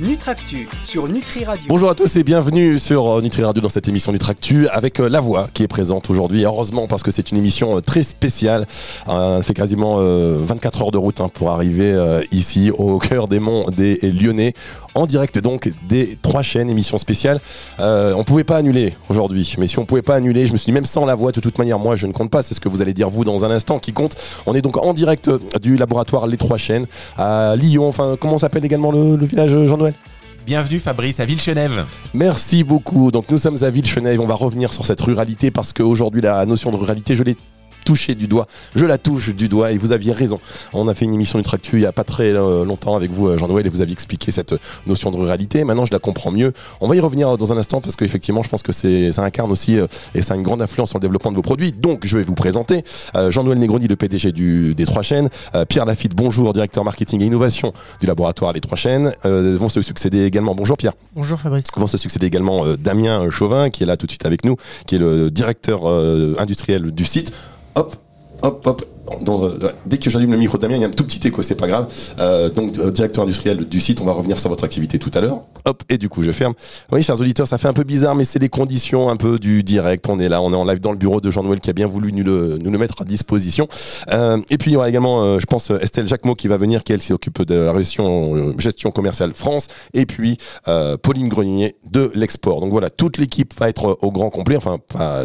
Nutractu sur Nutri Radio. Bonjour à tous et bienvenue sur euh, Nutri Radio dans cette émission Nutractu avec euh, La Voix qui est présente aujourd'hui. Heureusement parce que c'est une émission euh, très spéciale. Euh, fait quasiment euh, 24 heures de route hein, pour arriver ici au cœur des monts des Lyonnais. En direct donc des trois chaînes, émission spéciale. Euh, on pouvait pas annuler aujourd'hui, mais si on pouvait pas annuler, je me suis dit même sans la voix, de toute manière, moi je ne compte pas, c'est ce que vous allez dire vous dans un instant qui compte. On est donc en direct du laboratoire Les Trois Chaînes à Lyon, enfin comment s'appelle également le, le village Jean-Noël? Bienvenue Fabrice à Villechenève. Merci beaucoup. Donc nous sommes à Villechenève. On va revenir sur cette ruralité parce qu'aujourd'hui la notion de ruralité, je l'ai touchée du doigt. Je la touche du doigt et vous aviez raison. On a fait une émission Nutractu il y a pas très euh, longtemps avec vous, euh, Jean-Noël, et vous aviez expliqué cette notion de ruralité. Maintenant, je la comprends mieux. On va y revenir dans un instant parce qu'effectivement, je pense que c'est, ça incarne aussi euh, et ça a une grande influence sur le développement de vos produits. Donc, je vais vous présenter Jean-Noël Negroni, le PDG du, des Trois Chaînes. Pierre Lafitte, bonjour, directeur marketing et innovation du laboratoire Les Trois Chaînes. Vont se succéder également. Bonjour Pierre. Bonjour Fabrice. Vont se succéder également Damien Chauvin, qui est là tout de suite avec nous, qui est le directeur industriel du site. Hop, hop, hop. Euh, dès que j'allume le micro de Damien, il y a un tout petit écho, c'est pas grave. Euh, donc, euh, directeur industriel du site, on va revenir sur votre activité tout à l'heure. Hop, et du coup, je ferme. Oui, chers auditeurs, ça fait un peu bizarre, mais c'est les conditions un peu du direct. On est là, on est en live dans le bureau de Jean-Noël qui a bien voulu nous le, nous le mettre à disposition. Et puis, il y aura également, je pense, Estelle Jacquemot qui va venir, qui elle s'occupe de la gestion, gestion commerciale France. Et puis, Pauline Grenier de l'export. Donc voilà, toute l'équipe va être au grand complet, enfin,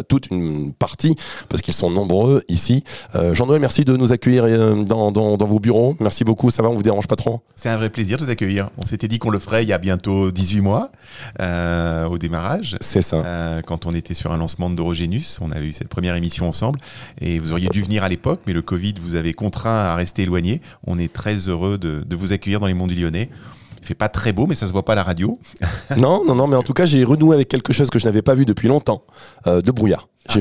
toute une partie, parce qu'ils sont nombreux ici. Jean-Noël, merci de nous accueillir euh, dans, dans, dans vos bureaux. Merci beaucoup, ça va, on vous dérange pas trop? C'est un vrai plaisir de vous accueillir. On s'était dit qu'on le ferait il y a bientôt 18 mois euh, au démarrage. C'est ça. Euh, quand on était sur un lancement de Dorogénus, on avait eu cette première émission ensemble et vous auriez dû venir à l'époque, mais le Covid vous avait contraint à rester éloigné. On est très heureux de, de vous accueillir dans les monts du Lyonnais. Il fait pas très beau, mais ça se voit pas à la radio. Non, non, non, mais en tout cas, j'ai renoué avec quelque chose que je n'avais pas vu depuis longtemps, euh, de brouillard.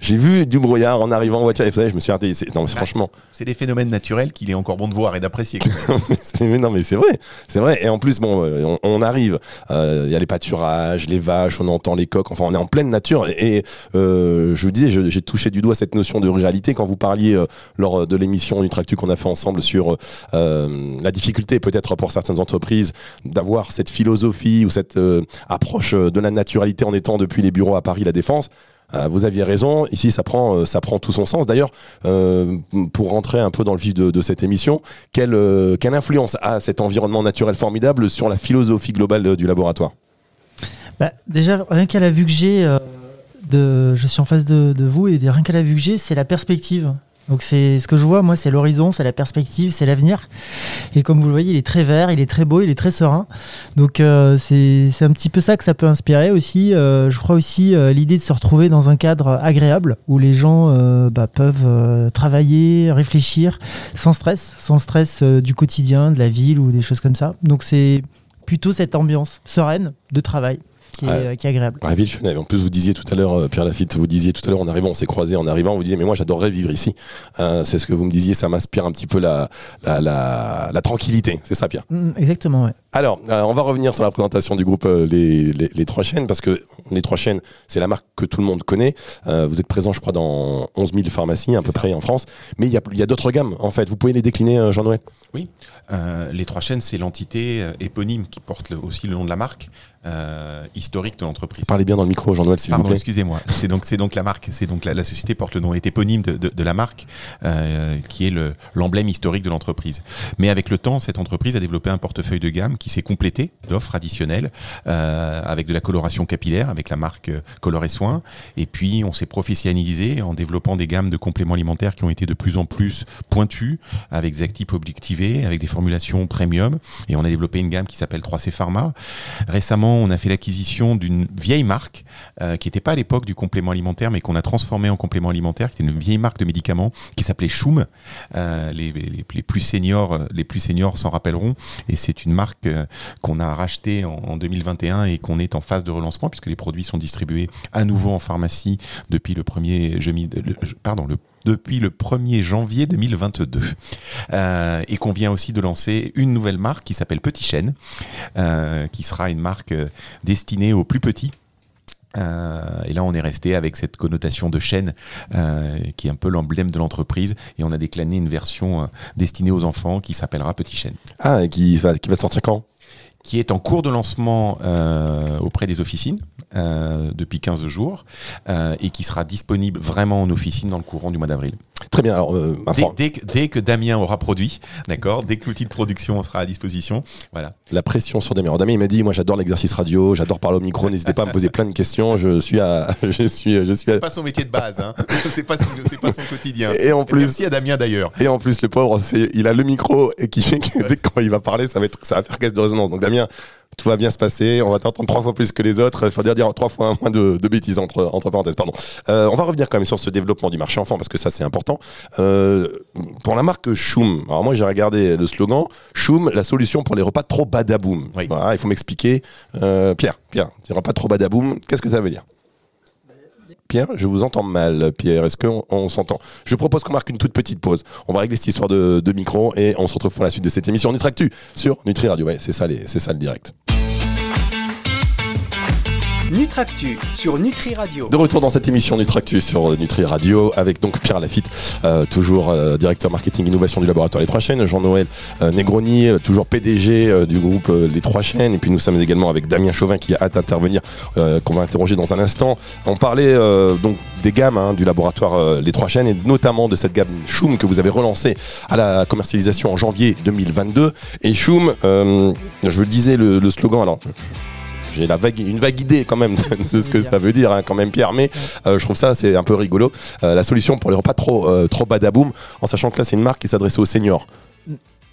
J'ai vu du brouillard en arrivant en voiture. Et vous savez, je me suis arrêté. c'est- Non, mais franchement, C'est des phénomènes naturels qu'il est encore bon de voir et d'apprécier. mais non, mais c'est vrai, c'est vrai. Et en plus, bon, euh, on, on arrive. euh, Il y a les pâturages, les vaches, on entend les coqs. Enfin, on est en pleine nature. Et euh, je vous disais, j'ai touché du doigt cette notion de ruralité quand vous parliez euh, lors de l'émission Nutractu qu'on a fait ensemble sur la difficulté peut-être pour certaines entreprises d'avoir cette philosophie ou cette approche de la naturalité en étant depuis les bureaux à Paris, la Défense. Euh, vous aviez raison. Ici, ça prend, euh, ça prend tout son sens. D'ailleurs, euh, pour rentrer un peu dans le vif de, cette émission, quelle, quelle influence a cet environnement naturel formidable sur la philosophie globale du laboratoire? Bah, déjà, rien qu'à la vue que j'ai, de, je suis en face de, de vous, et rien qu'à la vue que j'ai, c'est la perspective. Donc c'est ce que je vois, moi, c'est l'horizon, c'est la perspective, c'est l'avenir. Et comme vous le voyez, il est très vert, il est très beau, il est très serein. Donc euh, c'est un petit peu ça que ça peut inspirer aussi. Euh, je crois aussi euh, l'idée de se retrouver dans un cadre agréable où les gens euh, bah, peuvent travailler, réfléchir sans stress, sans stress du quotidien, de la ville ou des choses comme ça. Donc c'est plutôt cette ambiance sereine de travail qui est, Ouais. qui est agréable. À Villeneuve. En plus, vous disiez tout à l'heure, euh, Pierre Lafitte, vous disiez tout à l'heure en arrivant, on s'est croisés en arrivant, vous disiez, mais moi j'adorerais vivre ici. Euh, c'est ce que vous me disiez, ça m'inspire un petit peu la, la, la, la tranquillité. C'est ça, Pierre? Mm, exactement, ouais. Alors, euh, on va revenir sur la présentation du groupe euh, les, les, les Trois Chaînes, parce que les Trois Chaînes, c'est la marque que tout le monde connaît. Euh, vous êtes présent, je crois, dans 11 000 pharmacies à peu ça. près en France. Mais il y a, il y a d'autres gammes, en fait. Vous pouvez les décliner, euh, Jean-Noël? Euh, les trois chaînes, c'est l'entité euh, éponyme qui porte le- aussi le nom de la marque euh, historique de l'entreprise. Parlez bien dans le micro, Jean-Noël, s'il vous Pardon, plaît. excusez-moi. C'est donc, c'est donc la marque. C'est donc la, la société porte le nom est éponyme de, de- de la marque, euh, qui est le- l'emblème historique de l'entreprise. Mais avec le temps, cette entreprise a développé un portefeuille de gamme qui s'est complété d'offres additionnelles euh, avec de la coloration capillaire, avec la marque Color et Soin. Et puis, on s'est professionnalisé en développant des gammes de compléments alimentaires qui ont été de plus en plus pointues, avec des actifs objectivés, avec des formulations premium. Et on a développé une gamme qui s'appelle 3C Pharma. Récemment, on a fait l'acquisition d'une vieille marque euh, qui n'était pas à l'époque du complément alimentaire, mais qu'on a transformé en complément alimentaire, qui était une vieille marque de médicaments qui s'appelait Choum. Euh, les, plus seniors, euh, les plus seniors s'en rappelleront. Et c'est une marque qu'on a rachetée en, en 2021 et qu'on est en phase de relancement puisque les produits sont distribués à nouveau en pharmacie depuis le premier, je- pardon, le depuis le 1er janvier 2022. Euh, et qu'on vient aussi de lancer une nouvelle marque qui s'appelle Petit Chêne, euh, qui sera une marque euh, destinée aux plus petits. Et là, on est resté avec cette connotation de chaîne qui est un peu l'emblème de l'entreprise. Et on a décliné une version destinée aux enfants qui s'appellera Petit Chêne. Ah, et qui va sortir quand? Qui est en cours de lancement euh, auprès des officines euh, depuis 15 jours euh, et qui sera disponible vraiment en officine dans le courant du mois d'avril. Très bien. Alors, Dès, que- dès que Damien aura produit, d'accord, dès que l'outil de production sera à disposition, voilà. la pression sur Damien. Alors, Damien, il m'a dit, moi, j'adore l'exercice radio, j'adore parler au micro. N'hésitez pas à me poser plein de questions. Je suis à, je suis, je suis à- C'est pas son métier de base, hein. c'est pas, pas son quotidien. Et en plus- merci à Damien d'ailleurs. Et en plus, le pauvre, il a le micro et qui fait que dès que quand il va parler, ça va être, ça va faire caisse de résonance. Donc, Damien, tout va bien se passer. On va t'entendre trois fois plus que les autres. Il faut dire, dire trois fois moins de, de bêtises entre, entre parenthèses. Pardon. Euh, on va revenir quand même sur ce développement du marché enfant parce que ça, c'est important. Euh, pour la marque Choum, alors moi, j'ai regardé le slogan Choum, la solution pour les repas trop badaboum. Oui. Voilà, il faut m'expliquer. Euh, Pierre, Pierre, les repas trop badaboum, qu'est-ce que ça veut dire? Pierre, je vous entends mal, Pierre. Est-ce qu'on on s'entend? Je propose qu'on marque une toute petite pause. On va régler cette histoire de, de micro et on se retrouve pour la suite de cette émission Nutractu sur Nutri Radio. Ouais, c'est ça, les- c'est ça le direct. Nutractu sur Nutri Radio. De retour dans cette émission Nutractu sur Nutri Radio avec donc Pierre Lafitte, euh, toujours euh, directeur marketing innovation du laboratoire Les Trois Chaînes, Jean-Noël euh, Negroni, euh, toujours PDG euh, du groupe euh, Les Trois Chaînes, et puis nous sommes également avec Damien Chauvin qui a hâte d'intervenir, euh, qu'on va interroger dans un instant. On parlait euh, donc des gammes hein, du laboratoire euh, Les Trois Chaînes et notamment de cette gamme Choum que vous avez relancée à la commercialisation en janvier 2022. Et Choum, euh, je disais le slogan alors. J'ai la vague, une vague idée quand même de, de ce que ça veut dire, hein, quand même Pierre, mais euh, je trouve ça c'est un peu rigolo. Euh, la solution pour les repas trop, euh, trop badaboum, en sachant que là c'est une marque qui s'adressait aux seniors.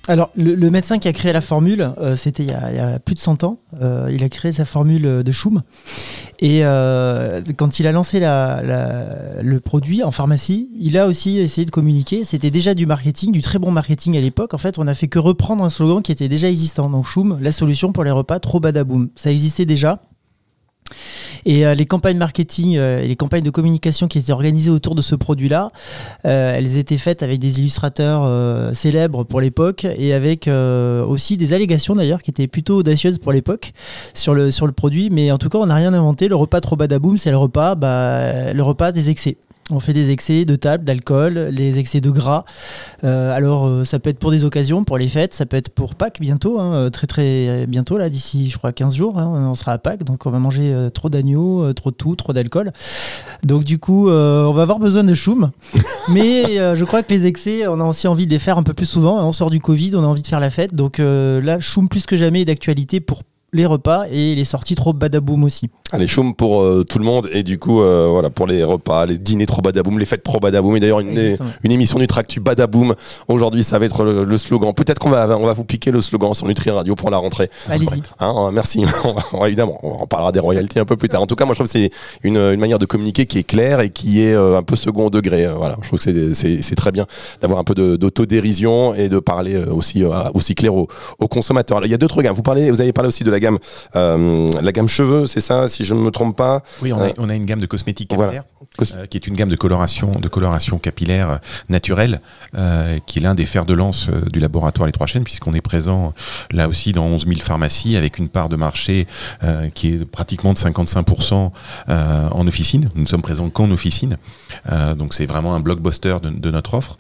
Alors, le, médecin qui a créé la formule, euh, c'était il, y a- plus de 100 ans. Euh, il a créé sa formule de Choum. Et euh, quand il a lancé la- la- le produit en pharmacie, il a aussi essayé de communiquer. C'était déjà du marketing, du très bon marketing à l'époque. En fait, on a fait que reprendre un slogan qui était déjà existant. Donc, Choum, la solution pour les repas trop badaboum. Ça existait déjà. Et euh, les campagnes marketing euh, et les campagnes de communication qui étaient organisées autour de ce produit-là, euh, elles étaient faites avec des illustrateurs euh, célèbres pour l'époque et avec aussi des allégations d'ailleurs qui étaient plutôt audacieuses pour l'époque sur le, produit. Mais en tout cas, on n'a rien inventé. Le repas trop badaboum, c'est le repas, bah, le repas des excès. On fait des excès de table, d'alcool, les excès de gras. Euh, alors, euh, ça peut être pour des occasions, pour les fêtes, ça peut être pour Pâques bientôt, hein, euh, très très bientôt, là, d'ici, je crois, 15 jours, hein, on sera à Pâques, donc on va manger euh, trop d'agneau, euh, trop de tout, trop d'alcool. Donc, du coup, euh, on va avoir besoin de choum. Mais euh, je crois que les excès, on a aussi envie de les faire un peu plus souvent. On sort du Covid, on a envie de faire la fête. Donc euh, là, choum plus que jamais est d'actualité pour les repas et les sorties trop badaboum aussi. Allez, choum pour euh, tout le monde et du coup, euh, voilà, pour les repas, les dîners trop badaboum, les fêtes trop badaboum et d'ailleurs une, une émission Nutractu badaboum. Aujourd'hui, ça va être le, le slogan. Peut-être qu'on va, on va vous piquer le slogan sur Nutri Radio pour la rentrée. Allez-y. Hein, merci. Évidemment, on parlera des royalties un peu plus tard. En tout cas, moi, je trouve que c'est une, une manière de communiquer qui est claire et qui est euh, un peu second degré. Voilà, je trouve que c'est- très bien d'avoir un peu d'autodérision et de parler aussi aussi clair aux, aux consommateurs. Alors, il y a d'autres gammes. Vous parlez, vous avez parlé aussi de la gamme, euh, la gamme cheveux, c'est ça, si je ne me trompe pas. Oui, on a, Euh, on a une gamme de cosmétiques capillaires, euh, qui est une gamme de coloration, de coloration capillaire naturelle, euh, qui est l'un des fers de lance du laboratoire Les Trois Chaînes, puisqu'on est présent là aussi dans 11 000 pharmacies, avec une part de marché qui est pratiquement de 55% euh, en officine. Nous ne sommes présents qu'en officine, donc c'est vraiment un blockbuster de, de notre offre.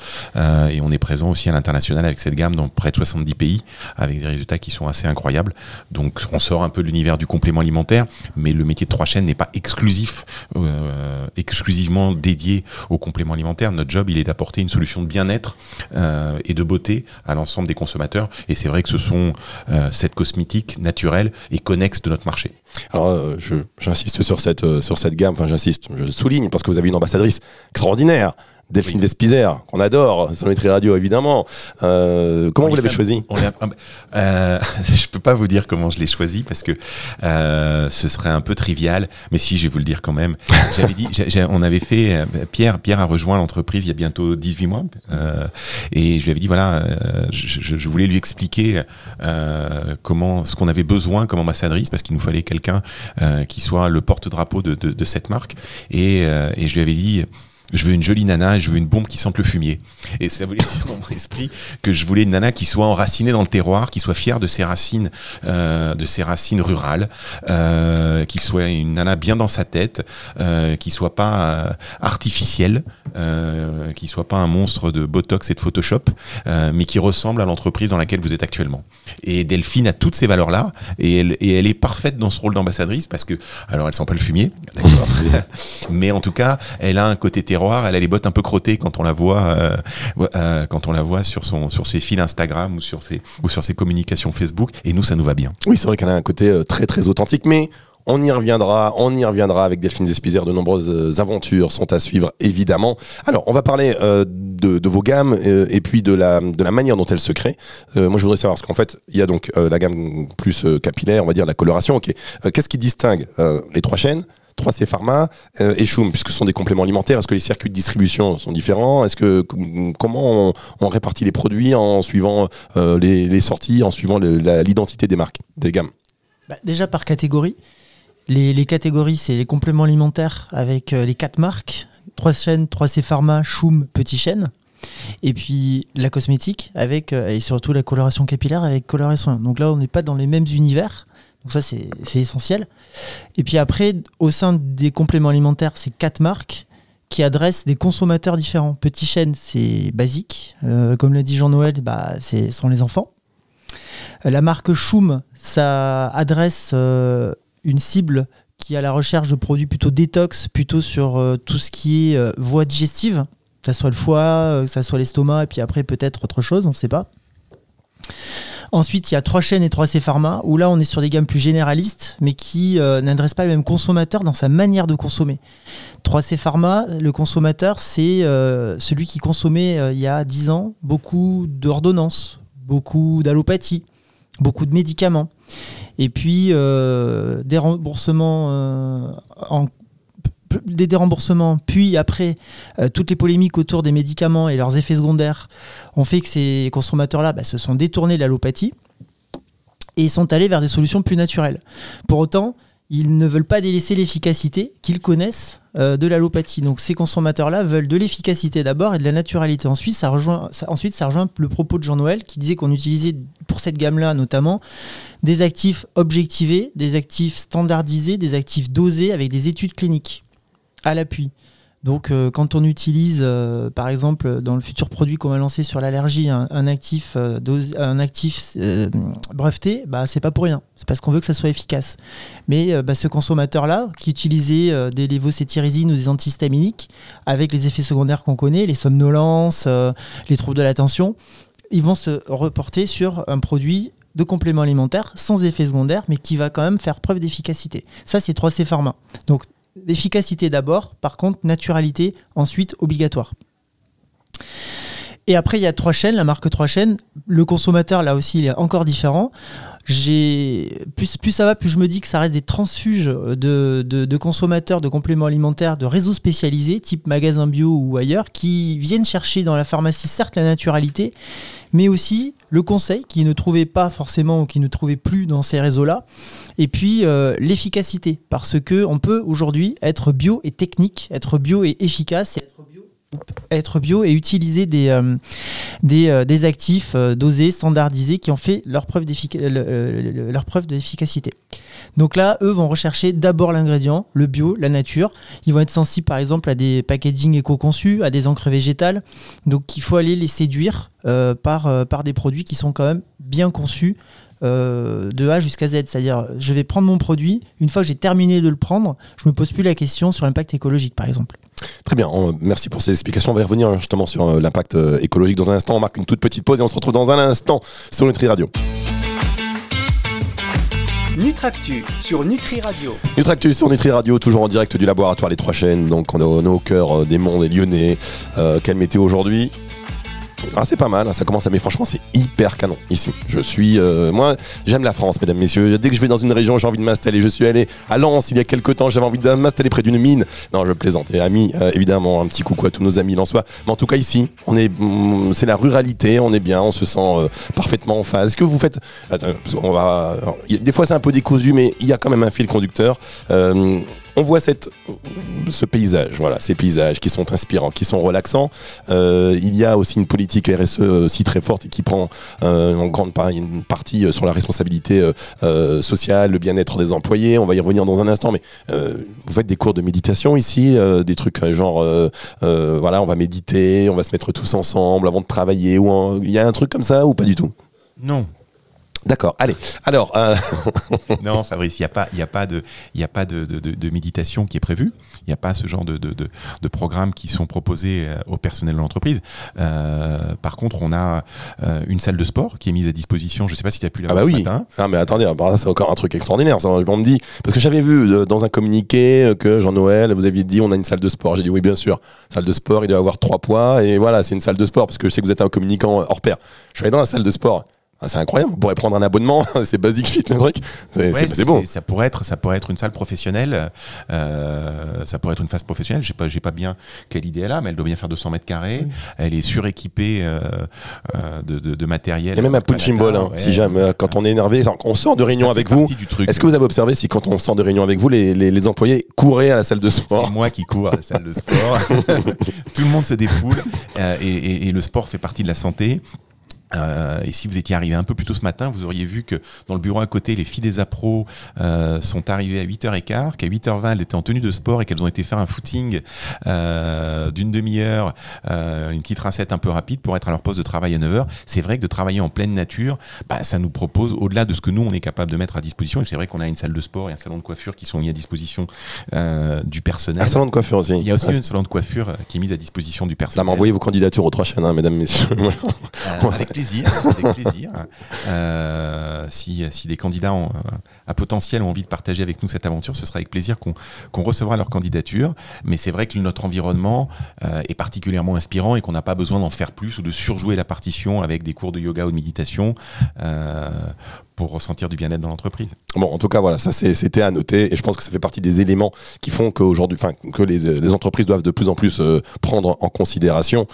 Et on est présent aussi à l'international avec cette gamme dans près de 70 pays, avec des résultats qui sont assez incroyables. Donc on sort un peu de l'univers du complément alimentaire, mais le métier de trois chaînes n'est pas exclusif, euh, exclusivement dédié au complément alimentaire. Notre job, il est d'apporter une solution de bien-être euh, et de beauté à l'ensemble des consommateurs. Et c'est vrai que ce sont euh, cette cosmétique naturelle et connexe de notre marché. Alors, euh, j'insiste sur cette, euh, sur cette gamme, enfin, j'insiste, je souligne parce que vous avez une ambassadrice extraordinaire. Delphine Oui. Vespizer, qu'on adore, sur Nutri Radio évidemment. Euh, comment On vous l'avez choisi on euh, Je peux pas vous dire comment je l'ai choisi parce que euh, ce serait un peu trivial, mais si je vais vous le dire quand même. J'avais dit, on avait fait Pierre. Pierre a rejoint l'entreprise il y a bientôt 18 mois, et je lui avais dit voilà, je, je- voulais lui expliquer comment ce qu'on avait besoin comme ambassadrice parce qu'il nous fallait quelqu'un euh, qui soit le porte-drapeau de, cette marque, et, euh, et je lui avais dit je veux une jolie nana, je veux une bombe qui sente le fumier. Et ça voulait dire dans mon esprit que je voulais une nana qui soit enracinée dans le terroir, qui soit fière de ses racines, euh, de ses racines rurales, euh, qui soit une nana bien dans sa tête, euh, qui soit pas euh, artificielle, euh, qui soit pas un monstre de Botox et de Photoshop, euh, mais qui ressemble à l'entreprise dans laquelle vous êtes actuellement. Et Delphine a toutes ces valeurs-là, et elle, et elle est parfaite dans ce rôle d'ambassadrice parce que, alors elle sent pas le fumier, d'accord, mais en tout cas, elle a un côté terroir, elle a les bottes un peu crottées quand on la voit, euh, euh, quand on la voit sur son, sur ses fils Instagram ou sur ses, ou sur ses communications Facebook, et nous, ça nous va bien. Oui, c'est vrai qu'elle a un côté euh, très très authentique, mais on y reviendra, on y reviendra avec Delphine Despizer. De nombreuses euh, aventures sont à suivre, évidemment. Alors, on va parler euh, de, de vos gammes euh, et puis de la, de la manière dont elles se créent. Euh, moi, je voudrais savoir, parce qu'en fait, il y a donc la gamme plus capillaire, on va dire la coloration. Ok, qu'est-ce qui distingue les trois chaînes? 3C Pharma euh, et Schum, puisque ce sont des compléments alimentaires. Est-ce que les circuits de distribution sont différents? Est-ce que com- comment on, répartit les produits en suivant euh, les, sorties, en suivant l'identité des marques, des gammes? Bah, déjà par catégorie. Les, catégories, c'est les compléments alimentaires avec euh, les quatre marques 3 chaînes, 3C Pharma, Choum, Petit Chêne. Et puis la cosmétique avec, et surtout la coloration capillaire avec coloration. Donc là, on n'est pas dans les mêmes univers. Donc ça, c'est essentiel. Et puis après, au sein des compléments alimentaires, c'est quatre marques qui adressent des consommateurs différents. Petit Chêne, c'est basique. Euh, comme l'a dit Jean-Noël, bah, ce sont les enfants. Euh, La marque Choum, ça adresse euh, une cible qui est à la recherche de produits plutôt détox, plutôt sur tout ce qui est voie digestive, que ça soit le foie, que ça soit l'estomac, et puis après peut-être autre chose, on ne sait pas. Ensuite, il y a 3 chaînes et 3C Pharma, où là on est sur des gammes plus généralistes, mais qui euh, n'adressent pas le même consommateur dans sa manière de consommer. 3C Pharma, le consommateur, c'est euh, celui qui consommait euh, il y a 10 ans beaucoup d'ordonnances, beaucoup d'allopathie, beaucoup de médicaments. Et puis des remboursements en des déremboursements, puis après euh, toutes les polémiques autour des médicaments et leurs effets secondaires ont fait que ces consommateurs-là bah, se sont détournés de l'allopathie et sont allés vers des solutions plus naturelles. Pour autant, ils ne veulent pas délaisser l'efficacité qu'ils connaissent euh, de l'allopathie. Donc ces consommateurs-là veulent de l'efficacité d'abord et de la naturalité. Ensuite, ensuite, ça rejoint le propos de Jean-Noël qui disait qu'on utilisait pour cette gamme-là notamment des actifs objectivés, des actifs standardisés, des actifs dosés avec des études cliniques à l'appui. Donc, euh, quand on utilise, euh, par exemple, dans le futur produit qu'on va lancer sur l'allergie, un, actif, un actif euh, breveté, bah, c'est pas pour rien. C'est parce qu'on veut que ça soit efficace. Mais bah, ce consommateur-là, qui utilisait des lévocétirizines ou des antihistaminiques, avec les effets secondaires qu'on connaît, les somnolences, les troubles de l'attention, ils vont se reporter sur un produit de complément alimentaire sans effet secondaire, mais qui va quand même faire preuve d'efficacité. Ça, c'est 3C Pharma. Donc, l'efficacité d'abord, par contre, naturalité, ensuite, obligatoire. Et après, il y a trois chaînes, la marque trois chaînes. Le consommateur, là aussi, il est encore différent. Plus, plus ça va, plus je me dis que ça reste des transfuges de, consommateurs de compléments alimentaires, de réseaux spécialisés, type magasin bio ou ailleurs, qui viennent chercher dans la pharmacie certes la naturalité, mais aussi le conseil qu'ils ne trouvaient pas forcément ou qu'ils ne trouvaient plus dans ces réseaux-là, et puis euh, l'efficacité, parce que on peut aujourd'hui être bio et technique, être bio et efficace, être bio et utiliser des, euh, des, euh, des actifs euh, dosés, standardisés, qui ont fait leur preuve, d'efficacité. Donc là, eux vont rechercher d'abord l'ingrédient, le bio, la nature. Ils vont être sensibles par exemple à des packaging éco-conçus, à des encres végétales. Donc il faut aller les séduire par, par des produits qui sont quand même bien conçus de A jusqu'à Z. C'est-à-dire, je vais prendre mon produit, une fois que j'ai terminé de le prendre, je me pose plus la question sur l'impact écologique par exemple. Très bien, on- merci pour ces explications. On va y revenir justement sur euh, l'impact euh, écologique dans un instant. On marque une toute petite pause et on se retrouve dans un instant sur Nutri Radio. Nutractu sur Nutri Radio. Nutractus sur Nutri Radio, toujours en direct du laboratoire Les Trois Chaînes. Donc on est au, on est au cœur euh, des mondes des lyonnais. Euh, quelle météo aujourd'hui? Ah, c'est pas mal, hein, ça commence à. Mais franchement, c'est hyper canon ici. Je suis. euh, moi, j'aime la France, mesdames, messieurs. Dès que je vais dans une région, j'ai envie de m'installer. Je suis allé à Lens il y a quelques temps, j'avais envie de m'installer près d'une mine. Non, je plaisante. Et amis, euh, évidemment, un petit coucou à tous nos amis lensois. Mais en tout cas, ici, on est. mm, C'est la ruralité, on est bien, on se sent euh, parfaitement en phase. Est-ce que vous faites. Qu'on va. des fois, c'est un peu décousu, mais il y a quand même un fil conducteur. On voit cette, ce paysage, voilà, ces paysages qui sont inspirants, qui sont relaxants. Euh, il y a aussi une politique RSE aussi très forte et qui prend euh, en grande part, une partie euh, sur la responsabilité sociale, le bien-être des employés. On va y revenir dans un instant, mais vous faites des cours de méditation ici, des trucs genre, voilà, on va méditer, on va se mettre tous ensemble avant de travailler, ou il y a un truc comme ça ou pas du tout? Non, D'accord, allez. Alors, euh, non, Fabrice, il n'y a pas, il y a pas de, il a pas de, de- méditation qui est prévue. Il n'y a pas ce genre de, de, de, programmes qui sont proposés euh, au personnel de l'entreprise. Euh, par contre, on a une salle de sport qui est mise à disposition. Je ne sais pas si tu as pu la Ah bah voir ce oui. matin. Ah mais attendez, c'est encore un truc extraordinaire. Ça. On me dit parce que j'avais vu dans un communiqué que Jean-Noël, vous aviez dit on a une salle de sport. J'ai dit oui bien sûr. Salle de sport, il doit avoir trois poids et voilà, c'est une salle de sport parce que je sais que vous êtes un communicant hors pair. Je suis allé dans la salle de sport. Ah, c'est incroyable. On pourrait prendre un abonnement. c'est basique fit le truc. C'est Ouais, beau. Ça pourrait être, ça pourrait être une salle professionnelle. euh, ça pourrait être une phase professionnelle. J'ai pas, j'ai pas bien quelle idée elle a, mais elle doit bien faire 200 mètres carrés. Elle est suréquipée euh, euh, de, de, de matériel. Il y a même un Canada, punching ball. hein, ouais. si jamais quand on est énervé, on sort de réunion avec vous. Est-ce que vous avez observé si quand on sort de réunion avec vous, les, les, les employés couraient à la salle de sport? C'est moi qui cours à la salle de sport. Tout le monde se défoule euh, et, et- et le sport fait partie de la santé. Euh, et si vous étiez arrivé un peu plus tôt ce matin, vous auriez vu que dans le bureau à côté, les filles des appros euh, sont arrivées à 8h15, qu'à 8h20, elles étaient en tenue de sport et qu'elles ont été faire un footing euh, d'une demi-heure, euh, une petite rincette un peu rapide pour être à leur poste de travail à 9h. C'est vrai que de travailler en pleine nature, bah, ça nous propose, au-delà de ce que nous, on est capable de mettre à disposition, et c'est vrai qu'on a une salle de sport et un salon de coiffure qui sont mis à disposition euh, du personnel. Un salon de coiffure aussi. Il y a aussi Ah, un salon de coiffure euh, qui est mis à disposition du Là, personnel. m'envoyez vos candidatures aux trois chaînes, hein, mesdames, messieurs. Avec plaisir, avec plaisir. Euh, si, des candidats euh, à potentiel ont envie de partager avec nous cette aventure, ce sera avec plaisir qu'on recevra leur candidature. Mais c'est vrai que notre environnement euh, est particulièrement inspirant et qu'on n'a pas besoin d'en faire plus ou de surjouer la partition avec des cours de yoga ou de méditation pour ressentir du bien-être dans l'entreprise. Bon, en tout cas, voilà, ça c'était à noter et je pense que ça fait partie des éléments qui font qu'aujourd'hui, que les, entreprises doivent de plus en plus prendre en considération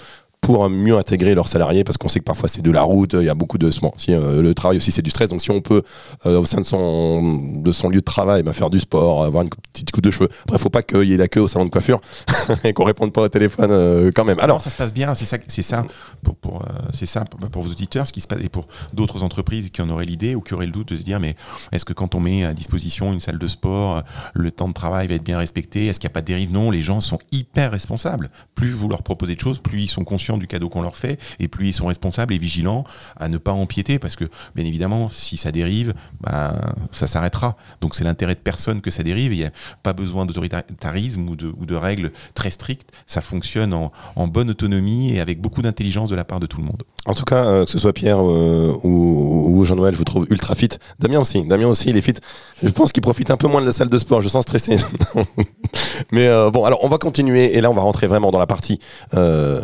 pour mieux intégrer leurs salariés parce qu'on sait que parfois c'est de la route, il y a beaucoup de bon, si, euh, le travail aussi c'est du stress donc si on peut euh, au sein de son de son lieu de travail bah, faire du sport, avoir une petite coupe de cheveux. Après faut pas qu'il y ait la queue au salon de coiffure et qu'on réponde pas au téléphone euh, quand même. Alors ça se passe bien, c'est ça, c'est ça pour, c'est ça pour, vos auditeurs, ce qui se passe et pour d'autres entreprises qui en auraient l'idée ou qui auraient le doute de se dire mais est-ce que quand on met à disposition une salle de sport, le temps de travail va être bien respecté? Est-ce qu'il n'y a pas de dérive? Non, les gens sont hyper responsables. Plus vous leur proposez de choses, plus ils sont conscients du cadeau qu'on leur fait et plus ils sont responsables et vigilants à ne pas empiéter parce que bien évidemment si ça dérive, bah, ça s'arrêtera. Donc c'est l'intérêt de personne que ça dérive. Il n'y a pas besoin d'autoritarisme ou de, ou de règles très strictes. Ça fonctionne en, en bonne autonomie et avec beaucoup d'intelligence de la part de tout le monde. En tout cas, euh, que ce soit Pierre euh, ou, Jean-Noël, je vous trouve ultra fit. Damien aussi, Damien aussi, il est fit. Je pense qu'il profite un peu moins de la salle de sport. Je sens stressé. Mais euh, bon, alors on va continuer et là on va rentrer vraiment dans la partie euh,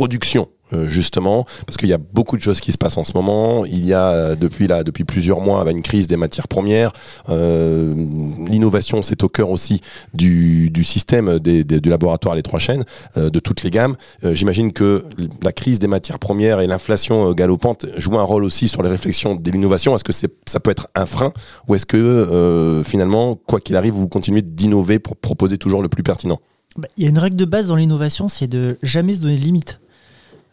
production. euh, justement parce qu'il y a beaucoup de choses qui se passent en ce moment il y a euh, depuis là depuis plusieurs mois avec une crise des matières premières euh, l'innovation c'est au cœur aussi du, système des, du laboratoire les trois chaînes de toutes les gammes j'imagine que la crise des matières premières et l'inflation galopante jouent un rôle aussi sur les réflexions de l'innovation est-ce que ça peut être un frein ou est-ce que finalement quoi qu'il arrive vous continuez d'innover pour proposer toujours le plus pertinent? Bah, Il y a une règle de base dans l'innovation, c'est de jamais se donner de limite.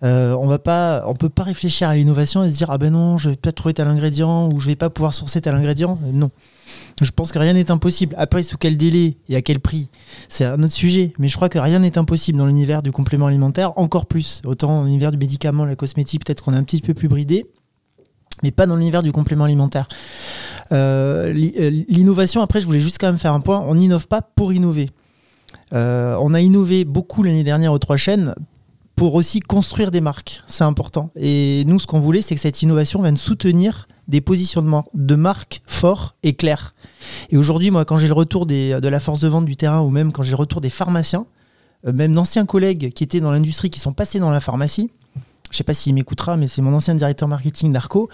Euh, on va pas, on peut pas réfléchir à l'innovation et se dire ah ben non, je vais peut-être trouver tel ingrédient ou je vais pas pouvoir sourcer tel ingrédient. Euh, Non, je pense que rien n'est impossible. Après, sous quel délai et à quel prix, c'est un autre sujet. Mais je crois que rien n'est impossible dans l'univers du complément alimentaire, encore plus. Autant dans l'univers du médicament, la cosmétique, peut-être qu'on est un petit peu plus bridé mais pas dans l'univers du complément alimentaire. Euh, l'i- L'innovation, après, je voulais juste quand même faire un point, on n'innove pas pour innover. On a innové beaucoup l'année dernière aux trois chaînes pour aussi construire des marques, c'est important. Et nous, ce qu'on voulait, c'est que cette innovation vienne soutenir des positionnements de marques forts et clairs. Et aujourd'hui, moi, quand j'ai le retour de la force de vente du terrain ou même quand j'ai le retour des pharmaciens, euh, même d'anciens collègues qui étaient dans l'industrie, qui sont passés dans la pharmacie, je sais pas s'il m'écoutera, mais c'est mon ancien directeur marketing d'Arco.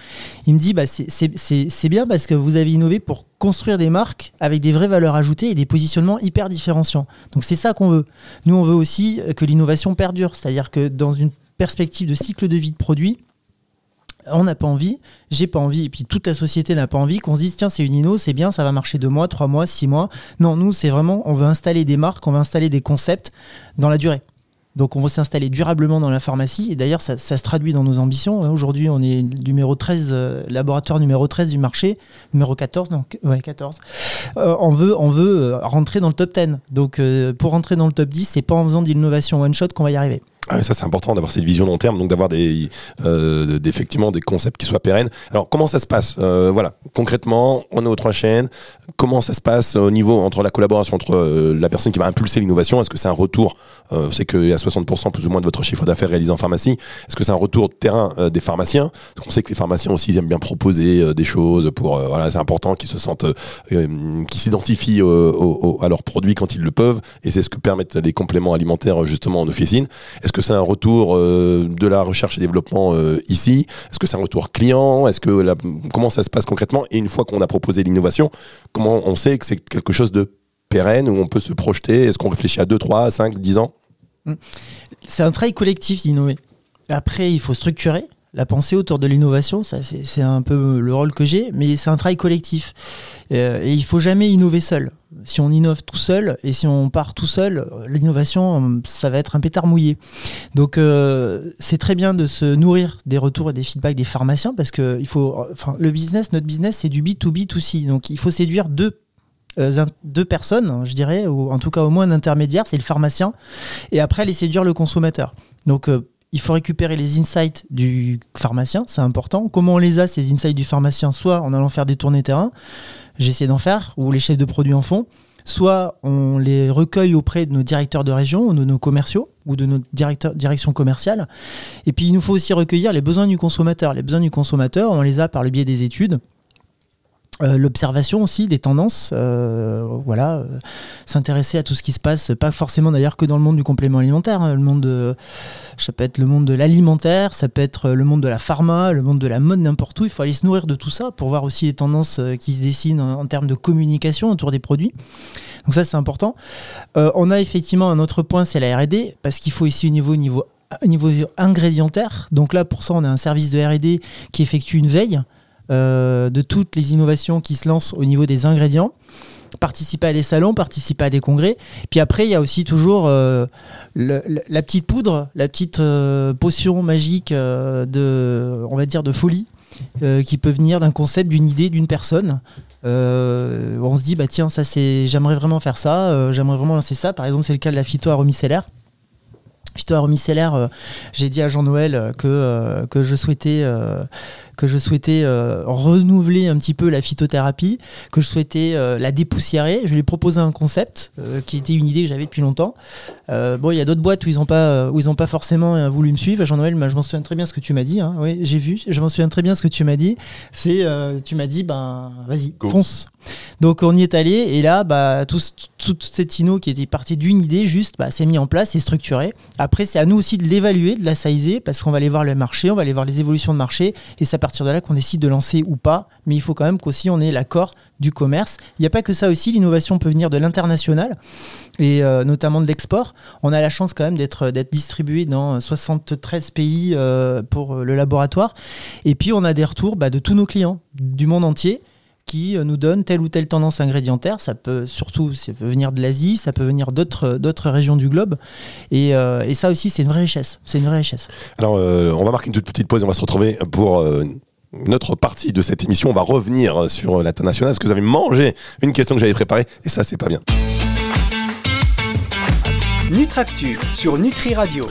Il me dit bah, c'est bien parce que vous avez innové pour construire des marques avec des vraies valeurs ajoutées et des positionnements hyper différenciants. Donc c'est ça qu'on veut. Nous, on veut aussi que l'innovation perdure, c'est-à-dire que dans une perspective de cycle de vie de produit, on n'a pas envie, j'ai pas envie, et puis toute la société n'a pas envie qu'on se dise tiens c'est une inno, c'est bien, ça va marcher deux mois, trois mois, six mois. Non, nous c'est vraiment, on veut installer des marques, on veut installer des concepts dans la durée. Donc on veut s'installer durablement dans la pharmacie et d'ailleurs ça, se traduit dans nos ambitions. Aujourd'hui on est numéro 13, euh, laboratoire numéro 13 du marché, numéro 14, donc ouais 14. Euh, on veut, euh, rentrer dans le top 10. Donc pour rentrer dans le top 10, c'est pas en faisant de l'innovation one shot qu'on va y arriver. Ah, ça c'est important d'avoir cette vision long terme, donc d'avoir des, euh, effectivement des concepts qui soient pérennes. Alors comment ça se passe? Euh, Voilà, concrètement, on est aux trois chaînes. Comment ça se passe au niveau entre la collaboration entre euh, la personne qui va impulser l'innovation? Est-ce que c'est un retour euh, C'est qu'il y a 60% plus ou moins de votre chiffre d'affaires réalisé en pharmacie? Est-ce que c'est un retour de terrain euh, des pharmaciens? Parce qu'on sait que les pharmaciens aussi ils aiment bien proposer des choses pour voilà, c'est important qu'ils se sentent, qu'ils s'identifient à leurs produits quand ils le peuvent, et c'est ce que permettent les compléments alimentaires justement en officine. Que c'est un retour euh, de la recherche et développement euh, ici? Est-ce que c'est un retour client? Est-ce que comment ça se passe concrètement? Et une fois qu'on a proposé l'innovation, comment on sait que c'est quelque chose de pérenne où on peut se projeter? Est-ce qu'on réfléchit à 2, 3, 5, 10 ans? C'est un travail collectif d'innover. Après, il faut structurer la pensée autour de l'innovation. C'est un peu le rôle que j'ai, mais c'est un travail collectif. Euh, et il faut jamais innover seul. Si on innove tout seul et si on part tout seul, l'innovation, euh, ça va être un pétard mouillé. Donc, euh, c'est très bien de se nourrir des retours et des feedbacks des pharmaciens parce que il faut, enfin, le business, notre business, c'est du B2B2C. Donc, il faut séduire deux euh, deux personnes, hein, je dirais, ou en tout cas au moins un intermédiaire, c'est le pharmacien, et après aller séduire le consommateur. Donc il faut récupérer les insights du pharmacien, c'est important. Comment on les a, ces insights du pharmacien? Soit en allant faire des tournées terrain, j'essaie d'en faire, ou les chefs de produits en font, soit on les recueille auprès de nos directeurs de région, ou de nos commerciaux, ou de nos directeurs, directions commerciales. Et puis il nous faut aussi recueillir les besoins du consommateur. Les besoins du consommateur, on les a par le biais des études. Euh, L'observation aussi des tendances, euh, voilà, euh, s'intéresser à tout ce qui se passe, pas forcément d'ailleurs que dans le monde du complément alimentaire, hein, le monde de, ça peut être le monde de l'alimentaire, ça peut être le monde de la pharma, le monde de la mode, n'importe où. Il faut aller se nourrir de tout ça pour voir aussi les tendances qui se dessinent en, termes de communication autour des produits. Donc ça c'est important. On a effectivement un autre point, c'est la R&D, parce qu'il faut ici au niveau, au niveau, au niveau ingrédientaire. Donc là pour ça on a un service de R&D qui effectue une veille euh, de toutes les innovations qui se lancent au niveau des ingrédients participer à des salons, participer à des congrès. Puis après, il y a aussi toujours euh, la petite poudre, la petite euh, potion magique de, on va dire, de folie, qui peut venir d'un concept, d'une idée, d'une personne. On se dit, bah tiens, ça c'est, j'aimerais vraiment faire ça, j'aimerais vraiment lancer ça. Par exemple, c'est le cas de la phytoaromicellaire. Phytoaromicellaire, euh, j'ai dit à Jean-Noël euh, que, que je souhaitais, que je souhaitais euh, renouveler un petit peu la phytothérapie, que je souhaitais euh, la dépoussiérer. Je lui ai proposé un concept euh, qui était une idée que j'avais depuis longtemps. Bon, il y a d'autres boîtes où ils n'ont pas, où ils ont pas forcément voulu me suivre. Jean-Noël, je m'en souviens très bien ce que tu m'as dit. hein. Oui, j'ai vu. Je m'en souviens très bien ce que tu m'as dit. C'est, tu m'as dit, ben, vas-y, fonce. Donc on y est allé et là, bah, tout, tout- toute cette inno qui était partie d'une idée, juste, bah, s'est mis en place et structuré. Après, c'est à nous aussi de l'évaluer, de la sizer, parce qu'on va aller voir le marché, on va aller voir les évolutions de marché, et c'est à partir de là qu'on décide de lancer ou pas. Mais il faut quand même qu'aussi on ait l'accord du commerce. Il n'y a pas que ça aussi, l'innovation peut venir de l'international et euh, notamment de l'export. On a la chance quand même d'être d'être distribué dans 73 pays euh, pour euh, le laboratoire. Et puis on a des retours bah, de tous nos clients du monde entier qui euh, nous donnent telle ou telle tendance ingrédientaire. Ça peut surtout ça peut venir de l'Asie, ça peut venir d'autres d'autres régions du globe. Et, euh, et ça aussi, c'est une vraie richesse. C'est une vraie richesse. Alors, euh, on va marquer une toute petite pause et on va se retrouver pour euh, une autre partie de cette émission. On va revenir sur euh, l'international parce que vous avez mangé une question que j'avais préparée et ça, c'est pas bien. Nutractu sur Nutri Radio.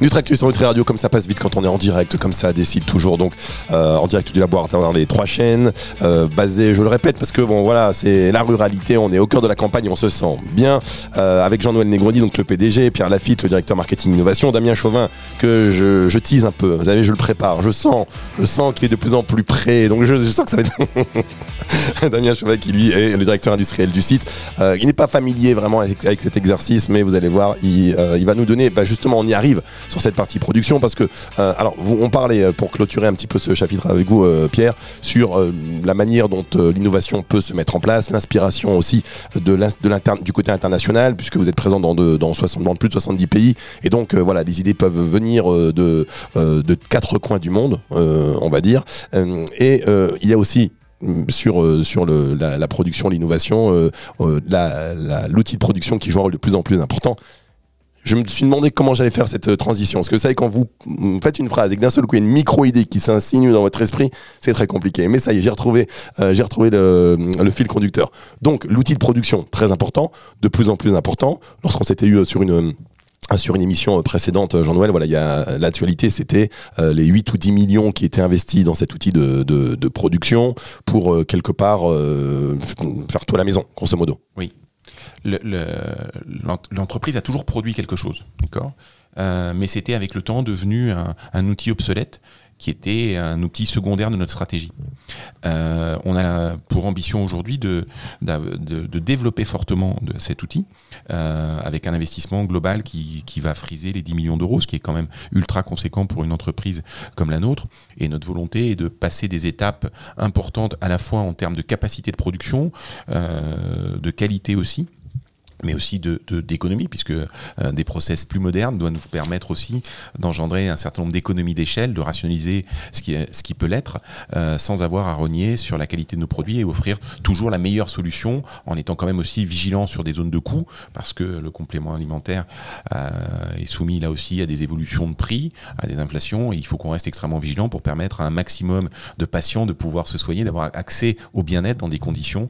Nutractus sur Nutri Radio, comme ça passe vite quand on est en direct, comme ça décide toujours. Donc, euh, en direct du laboratoire dans les trois chaînes, euh, basé, je le répète, parce que bon, voilà, c'est la ruralité, on est au cœur de la campagne, on se sent bien. Euh, avec Jean-Noël Negroni, donc le PDG, Pierre Lafitte, le directeur marketing innovation, Damien Chauvin, que je, je tease un peu. Vous savez, je le prépare, je sens, je sens qu'il est de plus en plus près. Donc, je, je sens que ça va être Damien Chauvin qui lui est le directeur industriel du site. Euh, il n'est pas familier vraiment avec, avec cet exercice, mais vous allez voir, il, euh, il va nous donner, bah, justement, on y arrive sur cette partie production parce que euh, alors on parlait euh, pour clôturer un petit peu ce chapitre avec vous euh, Pierre sur la manière dont l'innovation peut se mettre en place, l'inspiration aussi du côté international puisque vous êtes présent dans de, dans 60 dans plus de 70 pays. Et donc voilà les idées peuvent venir de quatre coins du monde on va dire. Et il y a aussi mm, sur la, production l'innovation l'outil de production qui joue un rôle de plus en plus important je me suis demandé comment j'allais faire cette euh, transition. Parce que vous savez, quand vous faites une phrase et que d'un seul coup, il y a une micro-idée qui s'insinue dans votre esprit, c'est très compliqué. Mais ça y est, j'ai retrouvé, euh, j'ai retrouvé le, fil conducteur. Donc, l'outil de production, très important, de plus en plus important. Lorsqu'on s'était eu euh, sur une... sur une émission précédente, Jean-Noël, voilà, il y a l'actualité, c'était les 8 ou 10 millions qui étaient investis dans cet outil de, de, production pour quelque part faire tout à la maison, grosso modo. Le- le- l'ent- L'entreprise a toujours produit quelque chose, d'accord? Euh, Mais c'était avec le temps devenu un, outil obsolète qui était un outil secondaire de notre stratégie. Euh, on a pour ambition aujourd'hui de, développer fortement cet outil euh, avec un investissement global qui, va friser les 10 millions d'euros, ce qui est quand même ultra conséquent pour une entreprise comme la nôtre. Et notre volonté est de passer des étapes importantes à la fois en termes de capacité de production, de qualité aussi mais aussi de de- d'économie, puisque euh, des process plus modernes doivent nous permettre aussi d'engendrer un certain nombre d'économies d'échelle, de rationaliser ce qui, ce qui peut l'être, euh, sans avoir à renier sur la qualité de nos produits et offrir toujours la meilleure solution, en étant quand même aussi vigilant sur des zones de coût, parce que le complément alimentaire euh, est soumis là aussi à des évolutions de prix, à des inflations, et il faut qu'on reste extrêmement vigilant pour permettre à un maximum de patients de pouvoir se soigner, d'avoir accès au bien-être dans des conditions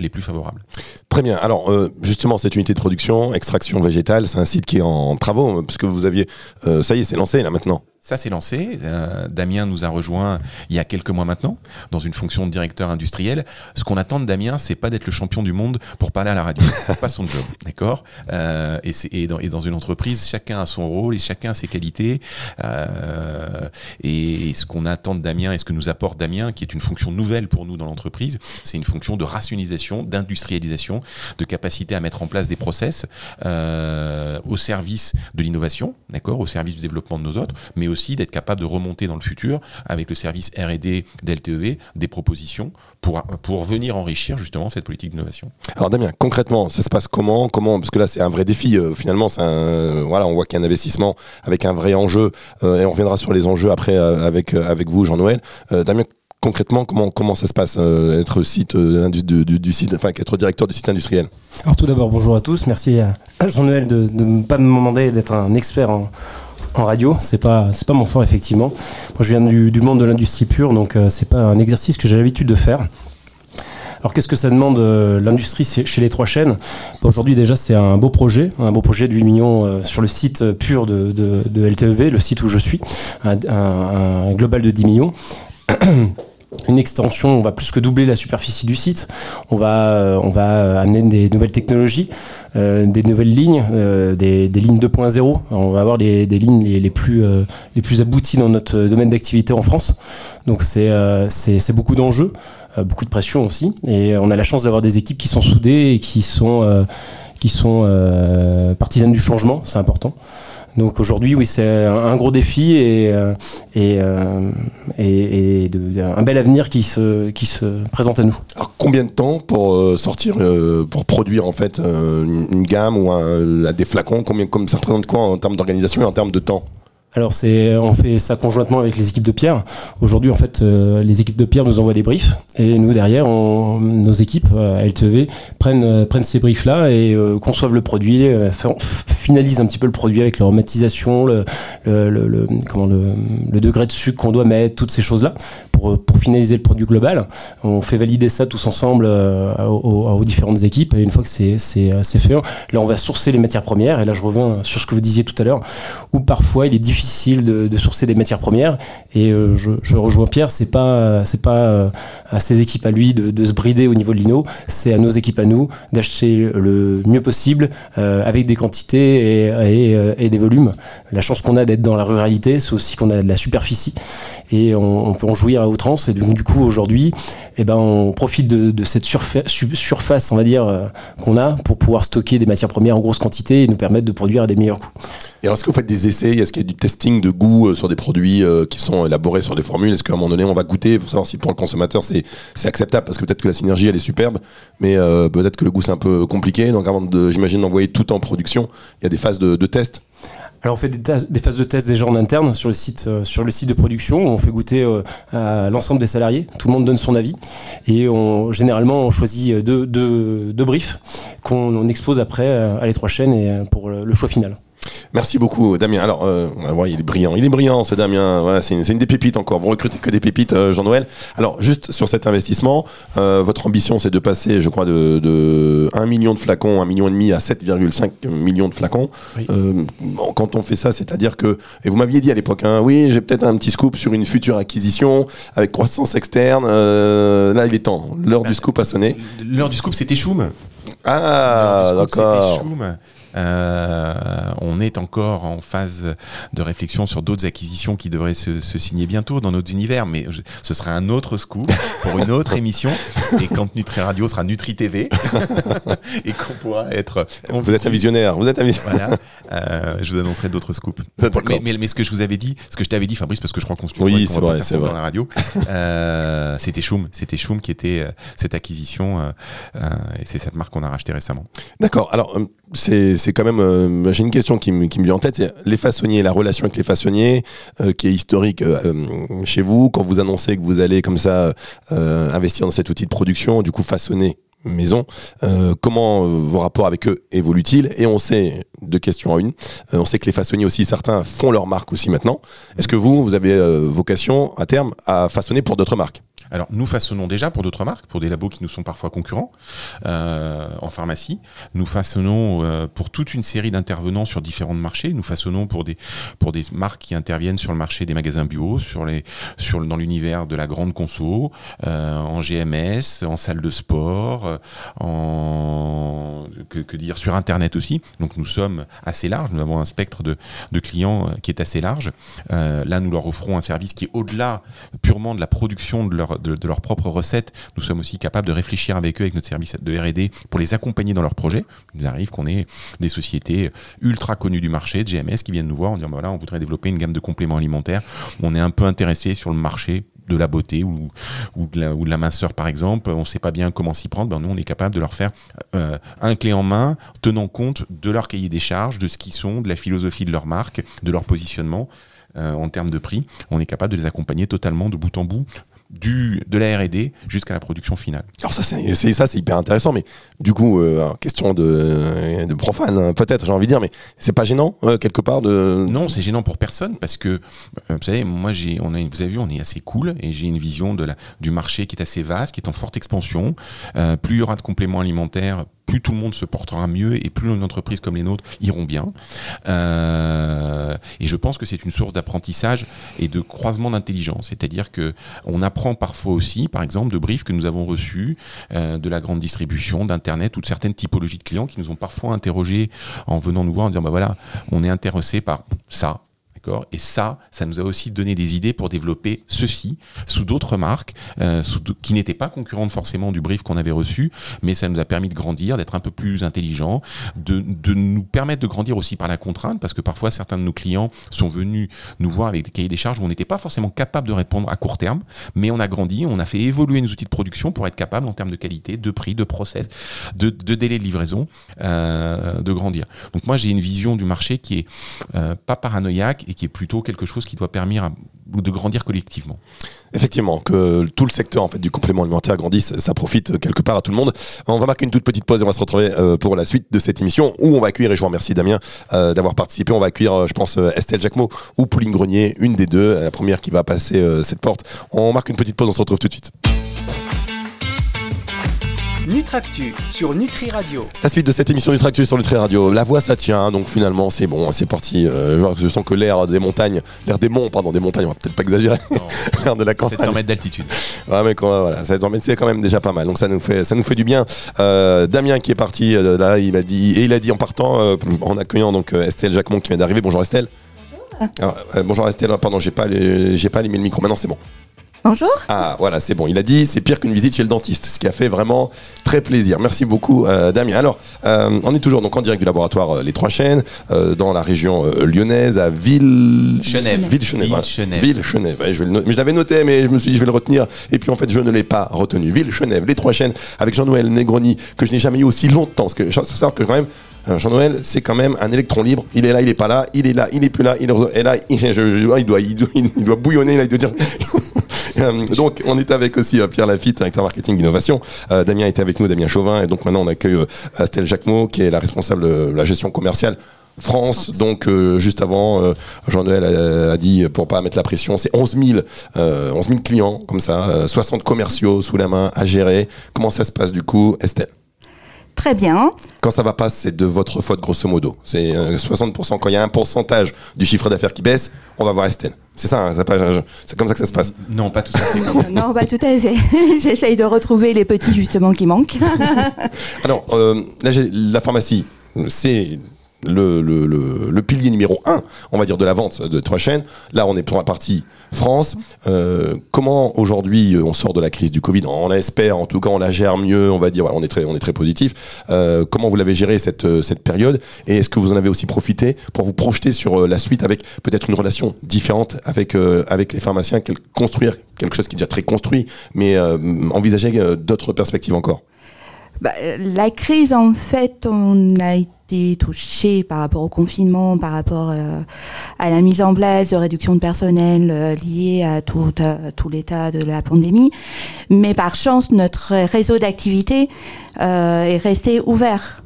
les plus favorables. Très bien. Alors, justement, cette de production, extraction végétale, c'est un site qui est en travaux, euh, parce que vous aviez, euh, ça y est, c'est lancé là maintenant. Ça, c'est lancé. Euh, Damien nous a rejoint il y a quelques mois maintenant, dans une fonction de directeur industriel. Ce qu'on attend de Damien, c'est pas d'être le champion du monde pour parler à la radio. C'est pas son job, d'accord? Euh, et, c'est- et, dans, et dans une entreprise, chacun a son rôle et chacun a ses qualités. Euh, et, et ce qu'on attend de Damien et ce que nous apporte Damien, qui est une fonction nouvelle pour nous dans l'entreprise, c'est une fonction de rationalisation, d'industrialisation, de capacité à mettre en place des process euh, au service de l'innovation, d'accord, au service du développement de nos autres, mais aussi d'être capable de remonter dans le futur avec le service R&D d'LTEV des propositions pour, pour venir enrichir justement cette politique d'innovation. Alors Damien, concrètement, ça se passe comment? Comment? Parce que là, c'est un vrai défi. euh, finalement, c'est un, voilà, on voit qu'il y a un investissement avec un vrai enjeu, euh, et on reviendra sur les enjeux après euh, avec euh, avec vous, Jean-Noël. Euh, Damien, concrètement, comment comment ça se passe euh, être site euh, du, du- du site, enfin être directeur du site industriel? Alors tout d'abord, bonjour à tous. Merci à à Jean-Noël de ne pas me demander d'être un expert en, en radio. C'est pas pas mon fort effectivement. Moi, je viens du, monde de l'industrie pure, donc euh, c'est pas un exercice que j'ai l'habitude de faire. Alors qu'est-ce que ça demande euh, l'industrie chez les trois chaînes? Bon, Aujourd'hui déjà c'est un beau projet, un beau projet de 8 millions euh, sur le site pur de, LTEV, le site où je suis, un global de 10 millions. Une extension, on va plus que doubler la superficie du site. On va, euh, on va amener des nouvelles technologies, euh, des nouvelles lignes, euh, des, lignes 2.0. On va avoir des lignes les, plus, les plus abouties dans notre domaine d'activité en France. Donc c'est c'est beaucoup d'enjeux, beaucoup de pression aussi. Et on a la chance d'avoir des équipes qui sont soudées et qui sont, qui sont partisanes du changement. C'est important. Donc aujourd'hui, oui, c'est un, gros défi et, euh, euh, et, et un bel avenir qui se, qui se présente à nous. Alors combien de temps pour euh, sortir, pour produire en fait une, gamme ou un, des flacons Combien, ça représente quoi en termes d'organisation et en termes de temps? Alors c'est, on fait ça conjointement avec les équipes de Pierre. Aujourd'hui, en fait, euh, les équipes de Pierre nous envoient des briefs et nous derrière, nos équipes euh, à LTV prennent euh, prennent ces briefs là et euh, conçoivent le produit, euh, finalisent un petit peu le produit avec l'aromatisation, le, comment le degré de sucre qu'on doit mettre, toutes ces choses là pour euh, pour finaliser le produit global. On fait valider ça tous ensemble euh, aux, différentes équipes et une fois que euh, c'est fait, là on va sourcer les matières premières et là je reviens sur ce que vous disiez tout à l'heure où parfois il est difficile de, sourcer des matières premières. Et je, rejoins Pierre, c'est pas pas à ses équipes à lui de, se brider au niveau de l'INO, c'est à nos équipes à nous d'acheter le mieux possible avec des quantités et, des volumes. La chance qu'on a d'être dans la ruralité, c'est aussi qu'on a de la superficie et on, peut en jouir outrance. Et donc du coup aujourd'hui, eh ben on profite de, cette surfa- su- surface, on va dire, euh, qu'on a pour pouvoir stocker des matières premières en grosse quantité et nous permettre de produire à des meilleurs coûts. Et alors, est-ce que vous faites des essais? Est-ce qu'il y a du testing de goût euh, sur des produits euh, qui sont élaborés sur des formules? Est-ce qu'à un moment donné, on va goûter pour savoir si pour le consommateur c'est acceptable? Parce que peut-être que la synergie elle est superbe, mais peut-être que le goût c'est un peu compliqué. Donc, avant de, j'imagine, d'envoyer tout en production, il y a des phases de test. Alors on fait des, phases de test déjà en interne sur le site, euh, sur le site de production où on fait goûter euh, à l'ensemble des salariés. Tout le monde donne son avis et on, généralement on choisit euh, deux, deux, briefs qu'on on expose après à l'étroit chaîne et euh, pour le choix final. Merci beaucoup, Damien. Alors, euh, on va voir, il est brillant. Il est brillant, ce Damien. Voilà, c'est une, des pépites encore. Vous recrutez que des pépites, euh, Jean-Noël. Alors, juste sur cet investissement, euh, votre ambition, c'est de passer, je crois, de, de 1 million de flacons, 1 million et demi à 7,5 millions de flacons. Oui. Euh, quand on fait ça, c'est-à-dire que, et vous m'aviez dit à l'époque, hein, oui, j'ai peut-être un petit scoop sur une future acquisition avec croissance externe. Là, il est temps. L'heure du scoop a sonné. L'heure du scoop, c'était Choum. Ah, d'accord. Euh, on est encore en phase de réflexion sur d'autres acquisitions qui devraient se, se signer bientôt dans notre univers, mais je- ce sera un autre scoop pour une autre émission. Et quand Nutri Radio sera Nutri TV et qu'on pourra être. Vous êtes un visionnaire. Vous êtes un visionnaire. Voilà. Euh, je vous annoncerai d'autres scoops. Mais, mais, mais ce que je vous avais dit, ce que je t'avais dit, Fabrice, parce que je crois qu'on se Oui, c'est vrai, c'est vrai. dans la radio. euh, c'était Choum, c'était Choum qui était cette acquisition, et c'est cette marque qu'on a rachetée récemment. D'accord. Alors, c'est c'est quand même. euh, J'ai une question qui, me- vient en tête. C'est les façonniers, la relation avec les façonniers, euh, qui est historique euh, chez vous. Quand vous annoncez que vous allez comme ça investir dans cet outil de production, du coup façonner maison, comment vos rapports avec eux évoluent-ils? Et on sait, deux questions en une, on sait que les façonniers aussi, certains font leur marque aussi maintenant. Est-ce que vous, vous avez vocation à terme à façonner pour d'autres marques? Alors, nous façonnons déjà pour d'autres marques, pour des labos qui nous sont parfois concurrents euh, en pharmacie. Nous façonnons euh, pour toute une série d'intervenants sur différents marchés. Nous façonnons pour des, pour des marques qui interviennent sur le marché des magasins bio, sur les, sur, dans l'univers de la grande conso, euh, en GMS, en salle de sport, que, dire, sur Internet aussi. Donc, nous sommes assez larges. Nous avons un spectre de, de clients qui est assez large. Là, nous leur offrons un service qui est au-delà purement de la production de leur, de, leurs propres recettes. Nous sommes aussi capables de réfléchir avec eux, avec notre service de R&D, pour les accompagner dans leurs projets. Il nous arrive qu'on ait des sociétés ultra connues du marché, GMS, qui viennent nous voir en disant, bah voilà, on voudrait développer une gamme de compléments alimentaires. On est un peu intéressé sur le marché de la beauté ou, ou, de la, ou de la minceur par exemple, on ne sait pas bien comment s'y prendre, ben nous on est capable de leur faire euh, un clé en main, tenant compte de leur cahier des charges, de ce qu'ils sont, de la philosophie de leur marque, de leur positionnement euh, en termes de prix. On est capable de les accompagner totalement de bout en bout du, de la R&D jusqu'à la production finale. Alors ça, c'est c'est- ça, c'est hyper intéressant. Mais du coup, euh, question de, de profane, hein, peut-être, j'ai envie de dire, mais c'est pas gênant euh, quelque part de. Non, c'est gênant pour personne parce que, euh, vous savez, moi, j'ai, on a, vous avez vu, on est assez cool et j'ai une vision de la, du marché qui est assez vaste, qui est en forte expansion. Euh, plus il y aura de compléments alimentaires, plus tout le monde se portera mieux et plus une entreprise comme les nôtres iront bien. Euh, et je pense que c'est une source d'apprentissage et de croisement d'intelligence. C'est-à-dire que on apprend parfois aussi, par exemple, de briefs que nous avons reçus euh, de la grande distribution, d'internet ou de certaines typologies de clients qui nous ont parfois interrogés en venant nous voir en disant bah voilà, on est intéressé par ça. Et ça, ça nous a aussi donné des idées pour développer ceci sous d'autres marques, euh, qui n'étaient pas concurrentes forcément du brief qu'on avait reçu, mais ça nous a permis de grandir, d'être un peu plus intelligents, de, nous permettre de grandir aussi par la contrainte, parce que parfois certains de nos clients sont venus nous voir avec des cahiers des charges où on n'était pas forcément capable de répondre à court terme, mais on a grandi, on a fait évoluer nos outils de production pour être capable en termes de qualité, de prix, de process, de, de délai de livraison, euh, de grandir. Donc moi j'ai une vision du marché qui est euh, pas paranoïaque et qui est plutôt quelque chose qui doit permettre de grandir collectivement. Effectivement, que tout le secteur en fait du complément alimentaire grandisse, ça profite quelque part à tout le monde. On va marquer une toute petite pause et on va se retrouver euh, pour la suite de cette émission où on va accueillir, et je vous remercie Damien euh, d'avoir participé, on va accueillir, euh, je pense, Estelle Jacquemot ou Pauline Grenier, une des deux, la première qui va passer cette porte. On marque une petite pause, on se retrouve tout de suite. Nutractu sur Nutri Radio. La suite de cette émission du Tractus sur Nutri Radio. La voix, ça tient, donc finalement, c'est bon, c'est parti. Euh, je sens que l'air des montagnes, l'air des monts, pardon, des montagnes, on va peut-être pas exagérer. l'air de la campagne. 700 mètres d'altitude. Ouais, mais quand, voilà, 700 mètres, c'est quand même déjà pas mal. Donc ça nous fait, ça nous fait du bien. Euh, Damien qui est parti, euh, là, il m'a dit, et il a dit en partant, euh, en accueillant donc Estelle Jacquemont qui vient d'arriver. Bonjour Estelle. Bonjour. bonjour Estelle, Ah, pardon, j'ai pas, les- j'ai pas allumé le micro. Maintenant c'est bon. Bonjour. Ah voilà, c'est bon. Il a dit c'est pire qu'une visite chez le dentiste, ce qui a fait vraiment très plaisir. Merci beaucoup euh, Damien. Alors, euh, on est toujours donc en direct du laboratoire euh, Les Trois Chaînes, euh, dans la région euh, lyonnaise, à Ville... Chenève. Ville. Ville-Chenève. Ville Chenève. Ouais, je, le no- je l'avais noté, mais je me suis dit je vais le retenir. Et puis en fait, je ne l'ai pas retenu. Ville Chenève, Les Trois Chaînes, avec Jean-Noël Negroni, que je n'ai jamais eu aussi longtemps. Parce que il faut savoir que quand même, Jean-Noël, c'est quand même un électron libre. Il est là, il est pas là, il est là, il est plus là, il est là, il, je- je- il doit, il, doit, il doit bouillonner, là, il doit dire. Euh, donc, on est avec aussi euh, Pierre Lafitte, directeur marketing innovation. Euh, Damien était avec nous, Damien Chauvin, et donc maintenant on accueille euh, Estelle Jacquemot, qui est la responsable de la gestion commerciale. France, donc euh, juste avant, euh, Jean-Noël a, a dit, pour pas mettre la pression, c'est 11 000, euh, 11 000 clients, comme ça, euh, 60 commerciaux sous la main à gérer. Comment ça se passe du coup, Estelle? Très bien. quand ça va pas, c'est de votre faute, grosso modo. C'est euh, 60%. Quand il y a un pourcentage du chiffre d'affaires qui baisse, on va voir Estelle. C'est ça, hein, c'est pas- comme ça que ça se passe. Non, pas tout à fait. non, bah tout à fait. J'essaye de retrouver les petits justement qui manquent. Alors, euh, là, j'ai- la pharmacie, c'est le, le, le, pilier numéro un, on va dire, de la vente de trois chaînes. Là, on est pour la partie France. Euh, comment aujourd'hui euh, on sort de la crise du Covid? On l'espère, en tout cas, on la gère mieux. On va dire, voilà, on est très, on est très positif. Euh, comment vous l'avez géré cette, cette période? Et est-ce que vous en avez aussi profité pour vous projeter sur la suite avec peut-être une relation différente avec avec les pharmaciens, construire quelque chose qui est déjà très construit, mais envisager d'autres perspectives encore? Bah, la crise, en fait, on a été touché par rapport au confinement, par rapport euh, à la mise en place de réduction de personnel euh, liée à tout, à tout l'état de la pandémie. Mais par chance, notre réseau d'activité euh, est resté ouvert.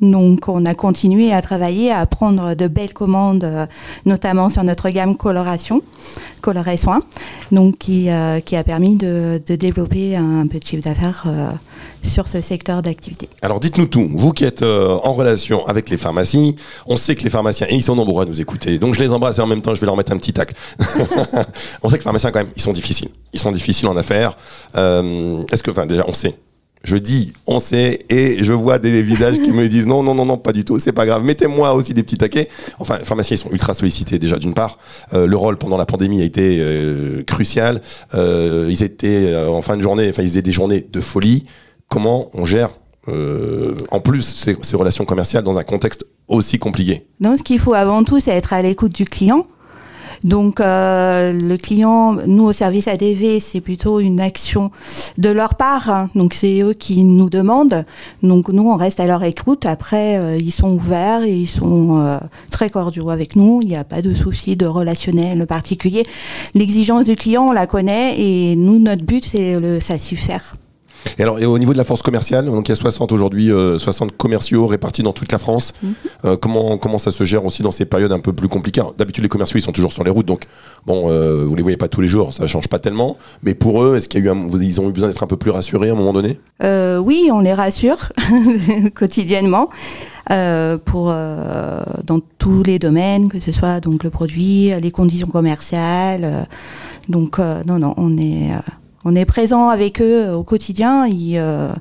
Donc, on a continué à travailler, à prendre de belles commandes, euh, notamment sur notre gamme coloration, coloré soin, euh, qui a permis de, développer un peu de chiffre d'affaires euh, sur ce secteur d'activité. Alors dites-nous tout, vous qui êtes en relation avec les pharmacies, on sait que les pharmaciens, et ils sont nombreux à nous écouter, donc je les embrasse et en même temps je vais leur mettre un petit tac. on sait que les pharmaciens quand même, ils sont difficiles. Ils sont difficiles en affaires. Est-ce que, déjà, on sait. Je dis, on sait, et je vois des visages qui me disent non, non, non, non, pas du tout, c'est pas grave. Mettez-moi aussi des petits taquets. Enfin, les pharmaciens, ils sont ultra sollicités déjà d'une part. Euh, le rôle pendant la pandémie a été euh, crucial. Euh, ils étaient en fin de journée, enfin, ils faisaient des journées de folie. Comment on gère euh, en plus ces, ces relations commerciales dans un contexte aussi compliqué? Donc, ce qu'il faut avant tout, c'est être à l'écoute du client. Donc, euh, le client, nous au service ADV, c'est plutôt une action de leur part. hein. Donc, c'est eux qui nous demandent. Donc, nous, on reste à leur écoute. Après, euh, ils sont ouverts et ils sont euh, très cordiaux avec nous. Il n'y a pas de souci de relationnel particulier. L'exigence du client, on la connaît et nous, notre but, c'est le satisfaire. Et alors, et au niveau de la force commerciale, donc il y a 60 aujourd'hui, euh, 60 commerciaux répartis dans toute la France. Euh, comment comment ça se gère aussi dans ces périodes un peu plus compliquées D'habitude, les commerciaux ils sont toujours sur les routes, donc bon, euh, vous les voyez pas tous les jours, ça change pas tellement. Mais pour eux, est-ce qu'il y a eu, un- ils ont eu besoin d'être un peu plus rassurés à un moment donné? Euh, oui, on les rassure quotidiennement euh, pour dans tous les domaines, que ce soit donc le produit, les conditions commerciales. donc non, non, on est on est présent avec eux au quotidien. Ils, euh,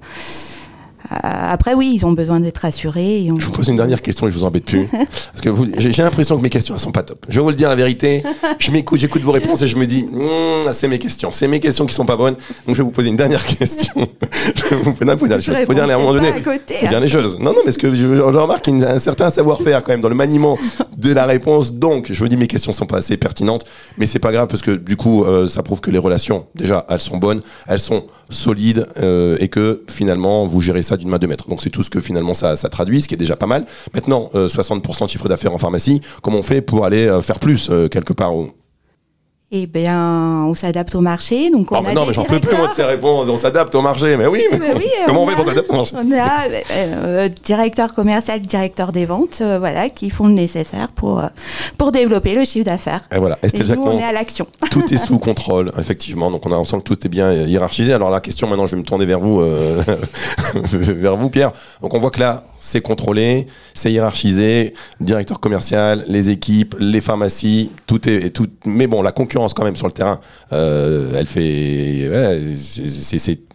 après, oui, ils ont besoin d'être et on- Je vous pose une dernière question et je vous embête plus. Parce que j'ai l'impression que mes questions elles sont pas top. Je vais vous le dire la vérité. Je m'écoute, j'écoute vos réponses et je me dis, Hmm, c'est mes questions. C'est mes questions qui sont pas bonnes. Donc je vais vous poser une dernière question. je vous poser les Je choses. Faut dire à un moment donné. côté, Faut dire les choses. Non, non, mais ce que je, je remarque qu'il y a un certain savoir-faire quand même dans le maniement de la réponse. Donc, je vous dis, mes questions sont pas assez pertinentes, mais c'est pas grave parce que du coup, euh, ça prouve que les relations, déjà, elles sont bonnes, elles sont solides euh, et que finalement, vous gérez ça d'une main de maître. Donc, c'est tout ce que finalement ça, ça traduit, ce qui est déjà pas mal. Maintenant, euh, 60% de chiffre d'affaires en pharmacie, comment on fait pour aller euh, faire plus euh, quelque part eh bien, on s'adapte au marché. Donc, on a mais non, mais j'en peux plus, moi, de ces réponses. On s'adapte au marché. Mais oui, mais Mais oui, comment on, on fait pour s'adapter au marché On a euh, euh, directeur commercial, directeur des ventes, euh, voilà, qui font le nécessaire pour, euh, pour développer le chiffre d'affaires. Et voilà, Et Estelle nous, Jacquemont. on est à l'action. tout est sous contrôle, effectivement. Donc on, a, on sent que tout est bien hiérarchisé. Alors la question maintenant, je vais me tourner vers vous, vers vous, Pierre. Donc on voit que là, c'est contrôlé, c'est hiérarchisé, directeur commercial, les équipes, les pharmacies, tout est, tout. Mais bon, la concurrence quand même sur le terrain, euh, elle fait,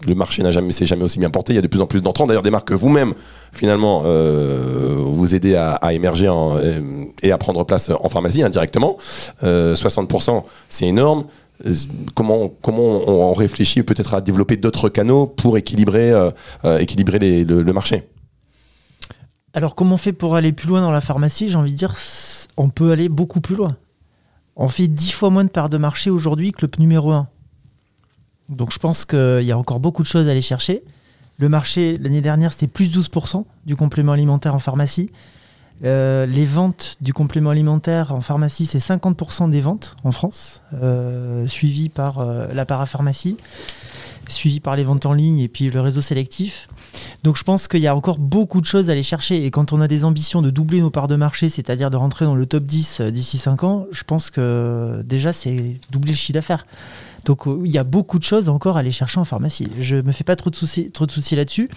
le marché n'a jamais, s'est jamais aussi bien porté. Il y a de plus en plus d'entrants. D'ailleurs, des marques que vous-même finalement euh, vous aidez à, émerger euh, et à prendre place en pharmacie indirectement. Euh, 60%, c'est énorme. Comment, comment on, réfléchit peut-être à développer d'autres canaux pour équilibrer, équilibrer le, le marché? Alors, comment on fait pour aller plus loin dans la pharmacie? J'ai envie de dire, on peut aller beaucoup plus loin. On fait 10 fois moins de parts de marché aujourd'hui que le numéro 1. Donc, je pense qu'il y a encore beaucoup de choses à aller chercher. Le marché, l'année dernière, c'était plus 12% du complément alimentaire en pharmacie. Euh, les ventes du complément alimentaire en pharmacie, c'est 50% des ventes en France, euh, suivi par euh, la parapharmacie, suivi par les ventes en ligne et puis le réseau sélectif. Donc je pense qu'il y a encore beaucoup de choses à aller chercher. Et quand on a des ambitions de doubler nos parts de marché, c'est-à-dire de rentrer dans le top 10 euh, d'ici 5 ans, je pense que déjà c'est doubler le chiffre d'affaires. Donc euh, il y a beaucoup de choses encore à aller chercher en pharmacie. Je me fais pas trop de soucis, trop de soucis là-dessus.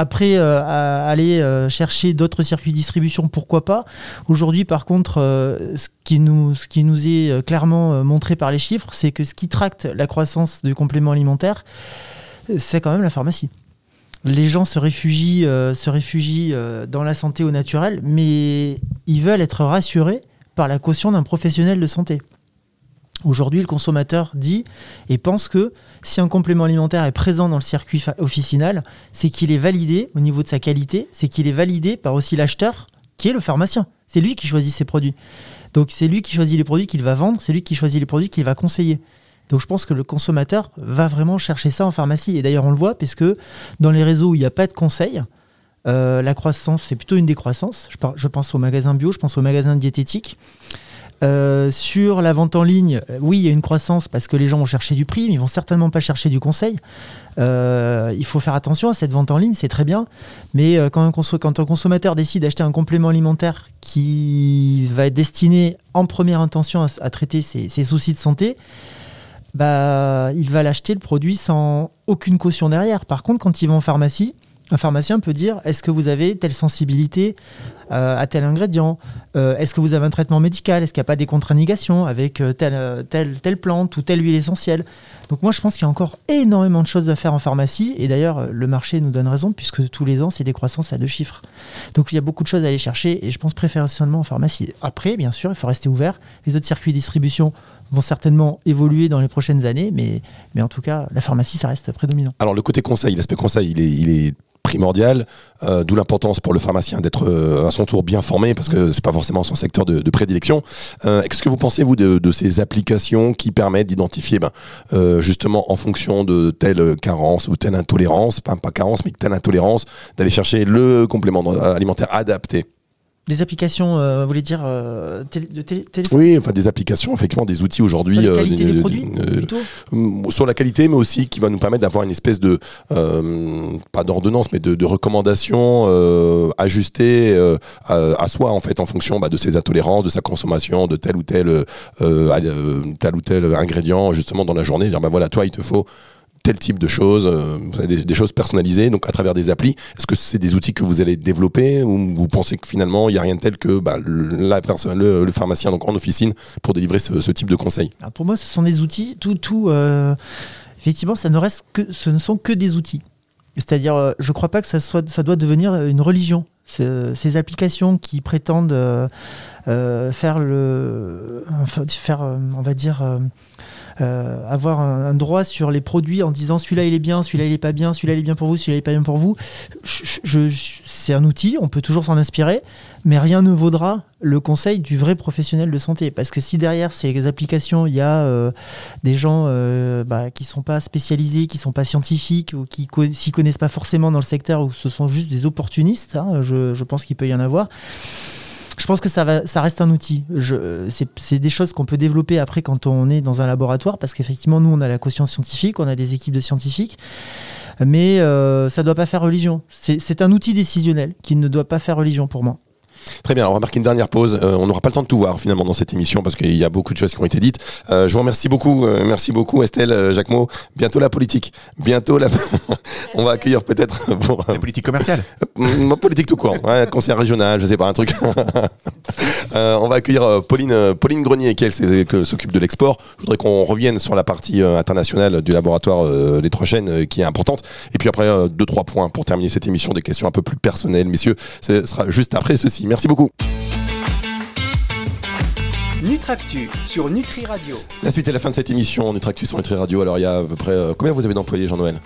Après, euh, à aller euh, chercher d'autres circuits de distribution, pourquoi pas. Aujourd'hui, par contre, euh, ce, qui nous, ce qui nous est clairement montré par les chiffres, c'est que ce qui tracte la croissance du complément alimentaire, c'est quand même la pharmacie. Les gens se réfugient, se réfugient dans la santé au naturel, mais ils veulent être rassurés par la caution d'un professionnel de santé. Aujourd'hui, le consommateur dit et pense que si un complément alimentaire est présent dans le circuit officinal, c'est qu'il est validé au niveau de sa qualité, c'est qu'il est validé par aussi l'acheteur qui est le pharmacien. C'est lui qui choisit ses produits. Donc c'est lui qui choisit les produits qu'il va vendre, c'est lui qui choisit les produits qu'il va conseiller. Donc je pense que le consommateur va vraiment chercher ça en pharmacie. Et d'ailleurs on le voit puisque dans les réseaux où il n'y a pas de conseil, euh, la croissance, c'est plutôt une décroissance. Je, je pense aux magasins bio, je pense aux magasins diététiques. Euh, sur la vente en ligne, euh, oui, il y a une croissance parce que les gens vont chercher du prix, mais ils vont certainement pas chercher du conseil. Euh, il faut faire attention à cette vente en ligne, c'est très bien, mais quand un, consommateur décide d'acheter un complément alimentaire qui va être destiné en première intention à traiter ses, ses soucis de santé, bah, il va l'acheter le produit sans aucune caution derrière. Par contre, quand il va en pharmacie, un pharmacien peut dire est-ce que vous avez telle sensibilité euh, à tel ingrédient? Euh, Est-ce que vous avez un traitement médical? Est-ce qu'il n'y a pas des contre-indications avec euh, telle, plante ou telle huile essentielle? Donc moi je pense qu'il y a encore énormément de choses à faire en pharmacie et d'ailleurs le marché nous donne raison puisque tous les ans c'est des croissances à deux chiffres. Donc il y a beaucoup de choses à aller chercher et je pense préférentiellement en pharmacie. Après bien sûr il faut rester ouvert. Les autres circuits de distribution vont certainement évoluer dans les prochaines années mais, en tout cas la pharmacie ça reste prédominant. Alors le côté conseil, l'aspect conseil, il est primordial, euh, d'où l'importance pour le pharmacien d'être euh, à son tour bien formé parce que c'est pas forcément son secteur de, prédilection. Euh, Qu'est-ce que vous pensez vous de, ces applications qui permettent d'identifier ben, justement en fonction de telle carence ou telle intolérance, pas, pas carence mais telle intolérance, d'aller chercher le complément alimentaire adapté? Des applications, euh, vous voulez dire euh, télé- de télé- téléphone Oui, enfin des applications, effectivement des outils aujourd'hui Sur la euh, qualité des produits Mm, sur la qualité, mais aussi qui va nous permettre d'avoir une espèce de, euh, pas d'ordonnance, mais de, de recommandations euh, ajustées euh, à, à soi, en fait, en fonction bah, de ses intolérances, de sa consommation, de tel ou tel, euh, euh, tel ou tel ingrédient, justement, dans la journée. Dire, bah voilà, toi, il te faut tel type de choses, euh, des, choses personnalisées, donc à travers des applis. Est-ce que c'est des outils que vous allez développer ou vous pensez que finalement il n'y a rien de tel que bah, le, pharmacien donc en officine pour délivrer ce, type de conseils? Pour moi, ce sont des outils. Tout, tout. euh, effectivement, ça ne reste que, ce ne sont que des outils. C'est-à-dire, euh, je ne crois pas que ça soit, ça doit devenir une religion. Ces applications qui prétendent faire le, faire, on va dire. Euh, avoir un, droit sur les produits en disant celui-là il est bien, celui-là il est pas bien, celui-là il est bien pour vous, celui-là il est pas bien pour vous. C'est un outil, on peut toujours s'en inspirer, mais rien ne vaudra le conseil du vrai professionnel de santé. Parce que si derrière ces applications, il y a euh, des gens euh, bah, qui sont pas spécialisés, qui sont pas scientifiques ou qui co- s'y connaissent pas forcément dans le secteur ou ce sont juste des opportunistes, hein, je pense qu'il peut y en avoir. Je pense que ça, va, ça reste un outil. Je- C'est des choses qu'on peut développer après quand on est dans un laboratoire, parce qu'effectivement, nous, on a la caution scientifique, on a des équipes de scientifiques, mais euh, ça ne doit pas faire religion. C'est un outil décisionnel qui ne doit pas faire religion pour moi. Très bien, alors on va marquer une dernière pause. Euh, on n'aura pas le temps de tout voir finalement dans cette émission parce qu'il y a beaucoup de choses qui ont été dites. Euh, je vous remercie beaucoup, euh, merci beaucoup Estelle, Jacquemot. Bientôt la politique, bientôt la... on va accueillir peut-être pour La politique commerciale. Ma politique tout court, ouais, conseil régional, je sais pas, un truc. On va accueillir Pauline, Pauline Grenier, qui elle s'occupe de l'export. Je voudrais qu'on revienne sur la partie internationale du laboratoire Les Trois Chaînes, qui est importante. Et puis après, deux, trois points pour terminer cette émission, des questions un peu plus personnelles, messieurs. Ce sera juste après ceci. Merci beaucoup. Nutractu sur Nutri Radio. La suite est la fin de cette émission, Nutractus sur Nutri Radio. Alors il y a à peu près... euh, combien vous avez d'employés, Jean-Noël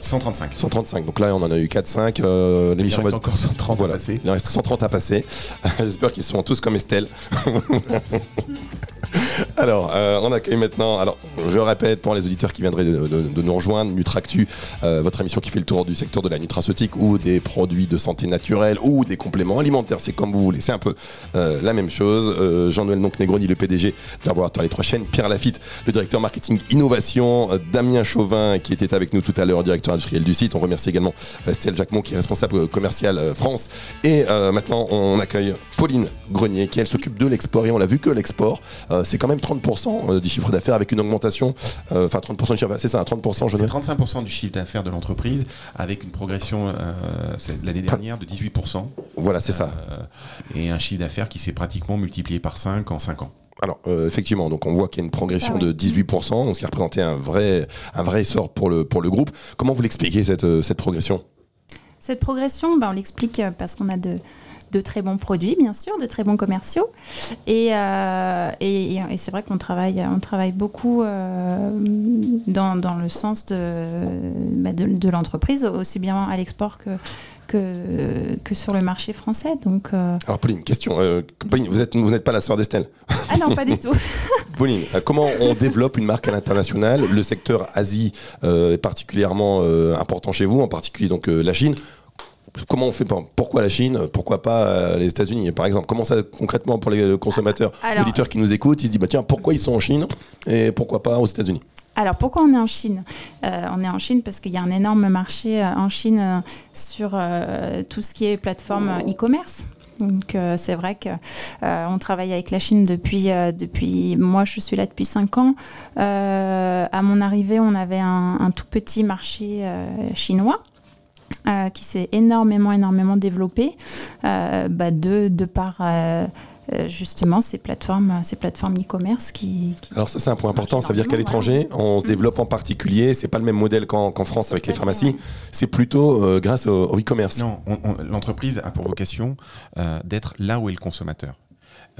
135. 135. Donc là, on en a eu 4-5. Euh, Il L'émission reste va... encore 130 Voilà, à passer. il en reste 130 à passer. J'espère qu'ils sont tous comme Estelle. Alors, euh, on accueille maintenant. Alors, je répète pour les auditeurs qui viendraient de, nous rejoindre, Nutractu, euh, votre émission qui fait le tour du secteur de la nutraceutique ou des produits de santé naturelle ou des compléments alimentaires. C'est comme vous voulez. C'est un peu euh, la même chose. Jean-Noël Negroni, le PDG de Laboratoire Les Trois Chaînes, Pierre Lafitte, le directeur marketing innovation, Damien Chauvin qui était avec nous tout à l'heure, directeur industriel du site. On remercie également Estelle Jacquemont qui est responsable commercial France. Et maintenant, on accueille Pauline Grenier qui elle s'occupe de l'export et on l'a vu que l'export, c'est quand même 30% du chiffre d'affaires avec une augmentation, euh, enfin 30% du chiffre d'affaires, c'est ça, 30% je C'est veux 35% du chiffre d'affaires de l'entreprise avec une progression euh, c'est l'année dernière de 18%. Voilà, c'est ça. Euh, et un chiffre d'affaires qui s'est pratiquement multiplié par 5 en 5 ans. Alors euh, effectivement, donc on voit qu'il y a une progression de 18%, donc ce qui a représenté un vrai, un vrai essor pour le, pour le groupe. Comment vous l'expliquez cette, euh, cette progression? Cette progression, ben, on l'explique euh, parce qu'on a de, de très bons produits, bien sûr, de très bons commerciaux. Et, euh, et, et c'est vrai qu'on travaille, on travaille beaucoup euh, dans, dans le sens de, bah, de, de l'entreprise, aussi bien à l'export que, que, que sur le marché français. Donc, euh, Alors Pauline, question. euh, Pauline, vous êtes, vous n'êtes pas la sœur d'Estelle. Ah non, pas du tout. Pauline, comment on développe une marque à l'international? Le secteur Asie euh, est particulièrement important chez vous, en particulier donc la Chine. Comment on fait Pourquoi la Chine Pourquoi pas euh, les États-Unis, par exemple? Comment ça concrètement pour les consommateurs, Alors- auditeurs qui nous écoutent, ils se disent bah tiens pourquoi ils sont en Chine et pourquoi pas aux États-Unis? Alors pourquoi on est en Chine? Euh, On est en Chine parce qu'il y a un énorme marché euh, en Chine sur euh, tout ce qui est plateforme e-commerce. Donc euh, c'est vrai que euh, on travaille avec la Chine depuis euh, depuis moi je suis là depuis 5 ans. À mon arrivée, on avait un, un tout petit marché chinois. Euh, qui s'est énormément énormément développé euh, bah, de, de par euh, justement ces plateformes ces plateformes e-commerce qui, qui- Alors ça c'est un point important, ça veut dire qu'à l'étranger, on se développe en particulier, c'est pas le même modèle qu'en qu'en France avec les pharmacies, c'est plutôt euh, grâce au, au e-commerce. Non, on- on- l'entreprise a pour vocation euh, d'être là où est le consommateur.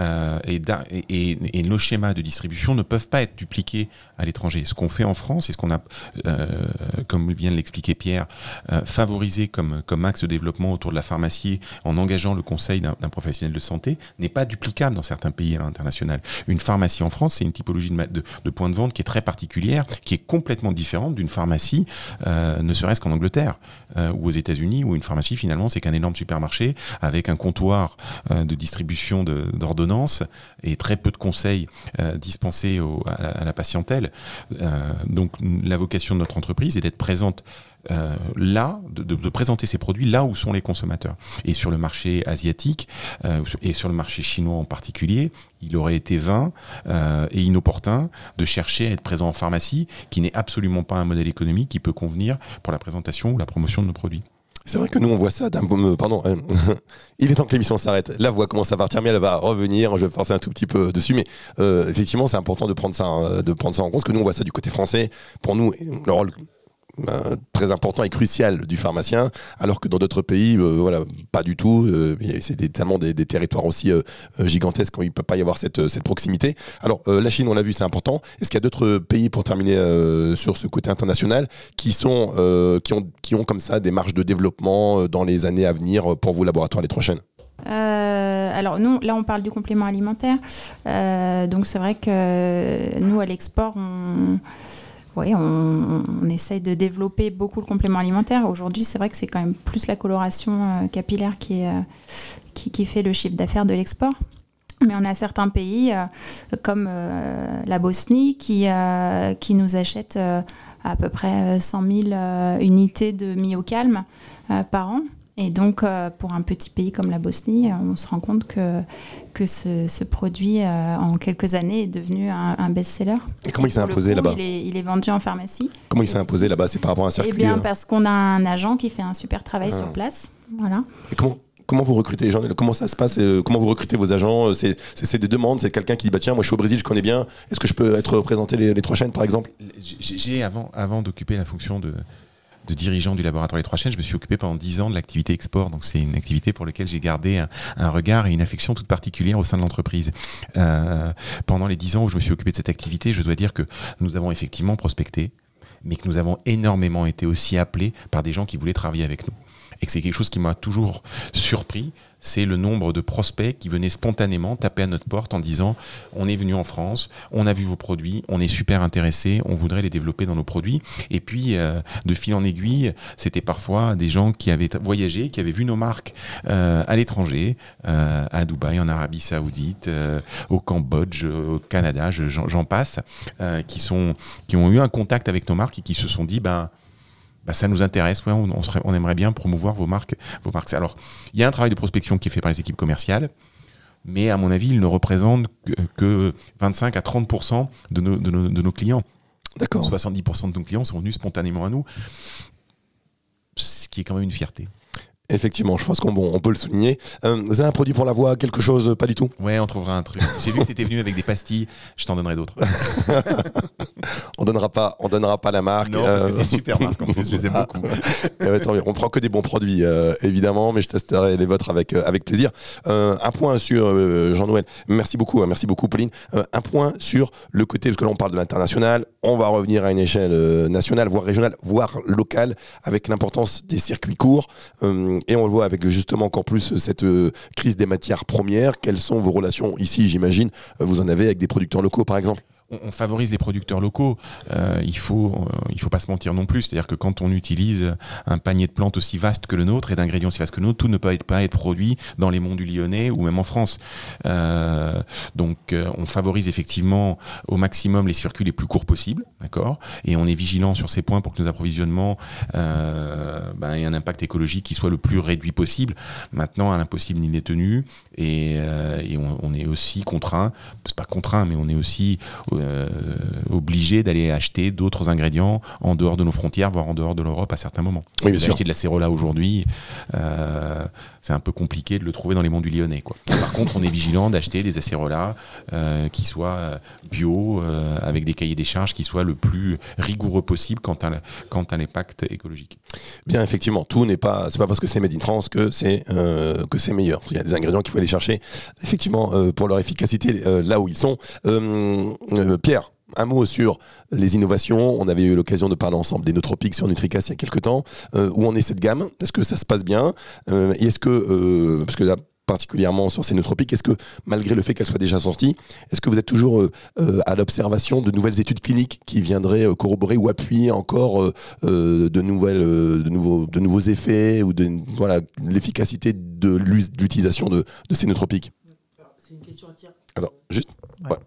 Euh, et, nos schémas de distribution ne peuvent pas être dupliqués à l'étranger. Ce qu'on fait en France et ce qu'on a, euh, comme vient de l'expliquer Pierre, euh, favorisé comme, axe de développement autour de la pharmacie en engageant le conseil d'un professionnel de santé n'est pas duplicable dans certains pays à l'international. Une pharmacie en France, c'est une typologie de, de, de point de vente qui est très particulière, qui est complètement différente d'une pharmacie, euh, ne serait-ce qu'en Angleterre ou aux États-Unis, où une pharmacie finalement c'est qu'un énorme supermarché avec un comptoir de distribution de- et très peu de conseils euh, dispensés à, la, patientèle. Euh, donc la vocation de notre entreprise est d'être présente euh, là, de, présenter ces produits là où sont les consommateurs. Et sur le marché asiatique et sur le marché chinois en particulier, il aurait été vain et inopportun de chercher à être présent en pharmacie, qui n'est absolument pas un modèle économique qui peut convenir pour la présentation ou la promotion de nos produits. C'est vrai que nous on voit ça d'un euh, pardon, euh, il est temps que l'émission s'arrête. La voix commence à partir mais elle va revenir, je vais forcer un tout petit peu dessus mais euh, effectivement c'est important de prendre ça hein, de prendre ça en compte parce que nous on voit ça du côté français. Pour nous le rôle euh, très important et crucial du pharmacien, alors que dans d'autres pays, euh, voilà, pas du tout. Euh, c'est tellement des, territoires aussi gigantesques où il peut pas y avoir cette, cette proximité. Alors la Chine, on l'a vu, c'est important. Est-ce qu'il y a d'autres pays pour terminer sur ce côté international qui sont qui ont qui ont comme ça des marges de développement dans les années à venir pour vous laboratoires les trois chaînes? Euh, alors nous, là, on parle du complément alimentaire. Donc c'est vrai que nous, à l'export, on, oui, on, on, essaye de développer beaucoup le complément alimentaire. Aujourd'hui, c'est vrai que c'est quand même plus la coloration capillaire qui, est, qui, qui fait le chiffre d'affaires de l'export. Mais on a certains pays, comme la Bosnie, qui, qui nous achètent à peu près 100 000 unités de myocalme par an. Et donc, euh, pour un petit pays comme la Bosnie, euh, on se rend compte que, que ce, produit, euh, en quelques années, est devenu un, best-seller. Et comment il s'est imposé là-bas il est, vendu en pharmacie. Comment il s'est imposé là-bas? C'est par rapport à un circuit Eh bien, parce qu'on a un agent qui fait un super travail sur ah. place. Voilà. Et comment Comment vous recrutez les gens? Comment ça se passe Comment vous recrutez vos agents? C'est des demandes C'est quelqu'un qui dit bah tiens moi je suis au Brésil je connais bien Est-ce que je peux être représenté les, les trois chaînes par exemple? J'ai avant avant d'occuper la fonction de de dirigeant du laboratoire Les Trois Chaînes, je me suis occupé pendant dix ans de l'activité export. Donc c'est une activité pour laquelle j'ai gardé un, regard et une affection toute particulière au sein de l'entreprise. Euh, pendant les dix ans où je me suis occupé de cette activité, je dois dire que nous avons effectivement prospecté, mais que nous avons énormément été aussi appelés par des gens qui voulaient travailler avec nous. Et que c'est quelque chose qui m'a toujours surpris, c'est le nombre de prospects qui venaient spontanément taper à notre porte en disant on est venu en France, on a vu vos produits, on est super intéressé, on voudrait les développer dans nos produits. Et puis euh, de fil en aiguille, c'était parfois des gens qui avaient voyagé, qui avaient vu nos marques euh, à l'étranger, euh, à Dubaï, en Arabie Saoudite, au Cambodge, au Canada, j'en passe, qui sont qui ont eu un contact avec nos marques et qui se sont dit ben bah, ça nous intéresse, on, serait, on, aimerait bien promouvoir vos marques, vos marques. Alors, il y a un travail de prospection qui est fait par les équipes commerciales, mais à mon avis, il ne représente que, 25 à 30% de nos, de, nos, de nos clients. D'accord. 70% de nos clients sont venus spontanément à nous, ce qui est quand même une fierté. Effectivement, je pense qu'on bon, on peut le souligner. Euh, vous avez un produit pour la voix, quelque chose, pas du tout? Ouais, on trouvera un truc. J'ai vu que tu étais venu avec des pastilles, je t'en donnerai d'autres. on donnera pas, on donnera pas la marque. Non, parce que c'est une super marque en plus, je les aime beaucoup. euh, on prend que des bons produits, euh, évidemment, mais je testerai les vôtres avec euh, avec plaisir. un point sur Jean-Noël. Merci beaucoup, hein, merci beaucoup, Pauline. un point sur le côté, parce que là on parle de l'international, on va revenir à une échelle nationale, voire régionale, voire locale, avec l'importance des circuits courts. Et on le voit avec justement encore plus cette euh, crise des matières premières. Quelles sont vos relations ici, j'imagine? Vous en avez avec des producteurs locaux, par exemple? On, favorise les producteurs locaux. Euh, il faut, euh, faut pas se mentir non plus. C'est-à-dire que quand on utilise un panier de plantes aussi vaste que le nôtre et d'ingrédients aussi vastes que le nôtre, tout ne peut pas être produit dans les monts du Lyonnais ou même en France. Euh, donc, on favorise effectivement au maximum les circuits les plus courts possibles, Et on est vigilant sur ces points pour que nos approvisionnements ben, aient un impact écologique qui soit le plus réduit possible. Maintenant, à l'impossible, il n'est tenu et, on, est aussi contraint, c'est pas contraint, mais on est aussi euh, obligé d'aller acheter d'autres ingrédients en dehors de nos frontières, voire en dehors de l'Europe à certains moments. Oui, bien Acheter de la cérola aujourd'hui, euh, c'est un peu compliqué de le trouver dans les monts du Lyonnais. Quoi. Par contre, on est vigilant d'acheter des acérolas euh, qui soient bio, avec des cahiers des charges qui soient le plus rigoureux possible quant à, quant à l'impact écologique. Bien, effectivement, tout n'est pas, c'est pas parce que c'est made in France que c'est que c'est meilleur. Il y a des ingrédients qu'il faut aller chercher, effectivement, pour leur efficacité là où ils sont. Euh, Pierre, un mot sur les innovations. On avait eu l'occasion de parler ensemble des nootropiques sur Nutricast il y a quelques temps. Euh, où en est cette gamme? Est-ce que ça se passe bien? Euh, Et est-ce que, parce que là, particulièrement sur ces nootropiques, est-ce que malgré le fait qu'elles soient déjà sorties, est-ce que vous êtes toujours à l'observation de nouvelles études cliniques qui viendraient corroborer ou appuyer encore de nouvelles, de nouveaux, de nouveaux effets ou de voilà l'efficacité de l'utilisation de, de ces nootropiques? C'est une question à tirer. Alors, juste.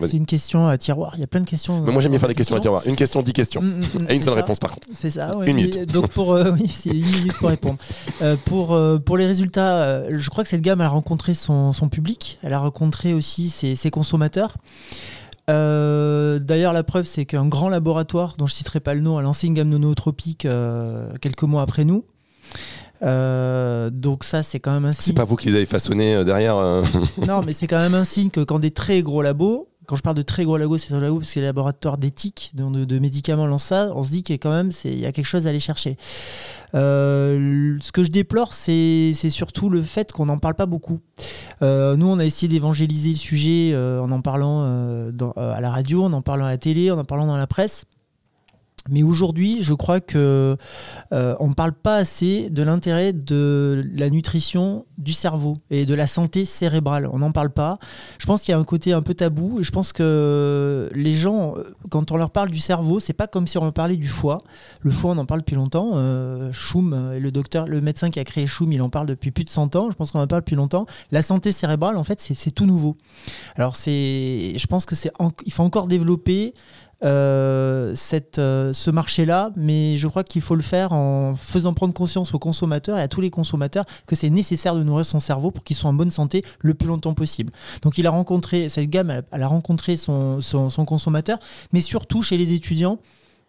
C'est une question à tiroir. Il y a plein de questions. Mais moi, j'aime bien faire des questions, à tiroir. Une question, dix questions. Mm, mm, mm, et une seule réponse, par contre. C'est ça, Une minute. Donc, pour, euh, oui, c'est une minute pour répondre. Euh, pour, euh, pour les résultats, je crois que cette gamme a rencontré son, son public. Elle a rencontré aussi ses, ses consommateurs. D'ailleurs, la preuve, c'est qu'un grand laboratoire, dont je citerai pas le nom, a lancé une gamme de nootropiques quelques mois après nous. Euh, donc ça, c'est quand même un signe. C'est pas vous qui les avez façonnés euh, derrière. Euh. non, mais c'est quand même un signe que quand des très gros labos, quand je parle de très gros labos, c'est labos parce que les laboratoires d'éthique, de, de, médicaments lancent ça, on se dit qu'il y a quand même, il y a quelque chose à aller chercher. ce que je déplore, c'est surtout le fait qu'on n'en parle pas beaucoup. nous, on a essayé d'évangéliser le sujet en en parlant à la radio, en en parlant à la télé, en en parlant dans la presse. Mais aujourd'hui, je crois que euh, on ne parle pas assez de l'intérêt de la nutrition du cerveau et de la santé cérébrale. On n'en parle pas. Je pense qu'il y a un côté un peu tabou et je pense que les gens, quand on leur parle du cerveau, c'est pas comme si on parlait du foie. Le foie, on en parle depuis longtemps. Euh, Schum, le médecin qui a créé Schum, il en parle depuis plus de 100 ans. Je pense qu'on en parle depuis longtemps. La santé cérébrale, en fait, c'est tout nouveau. Alors c'est, je pense que c'est, il faut encore développer euh, cette, euh, ce marché-là, mais je crois qu'il faut le faire en faisant prendre conscience aux consommateurs et à tous les consommateurs que c'est nécessaire de nourrir son cerveau pour qu'il soit en bonne santé le plus longtemps possible. Donc il a rencontré, cette gamme, elle, a rencontré son, son consommateur, mais surtout chez les étudiants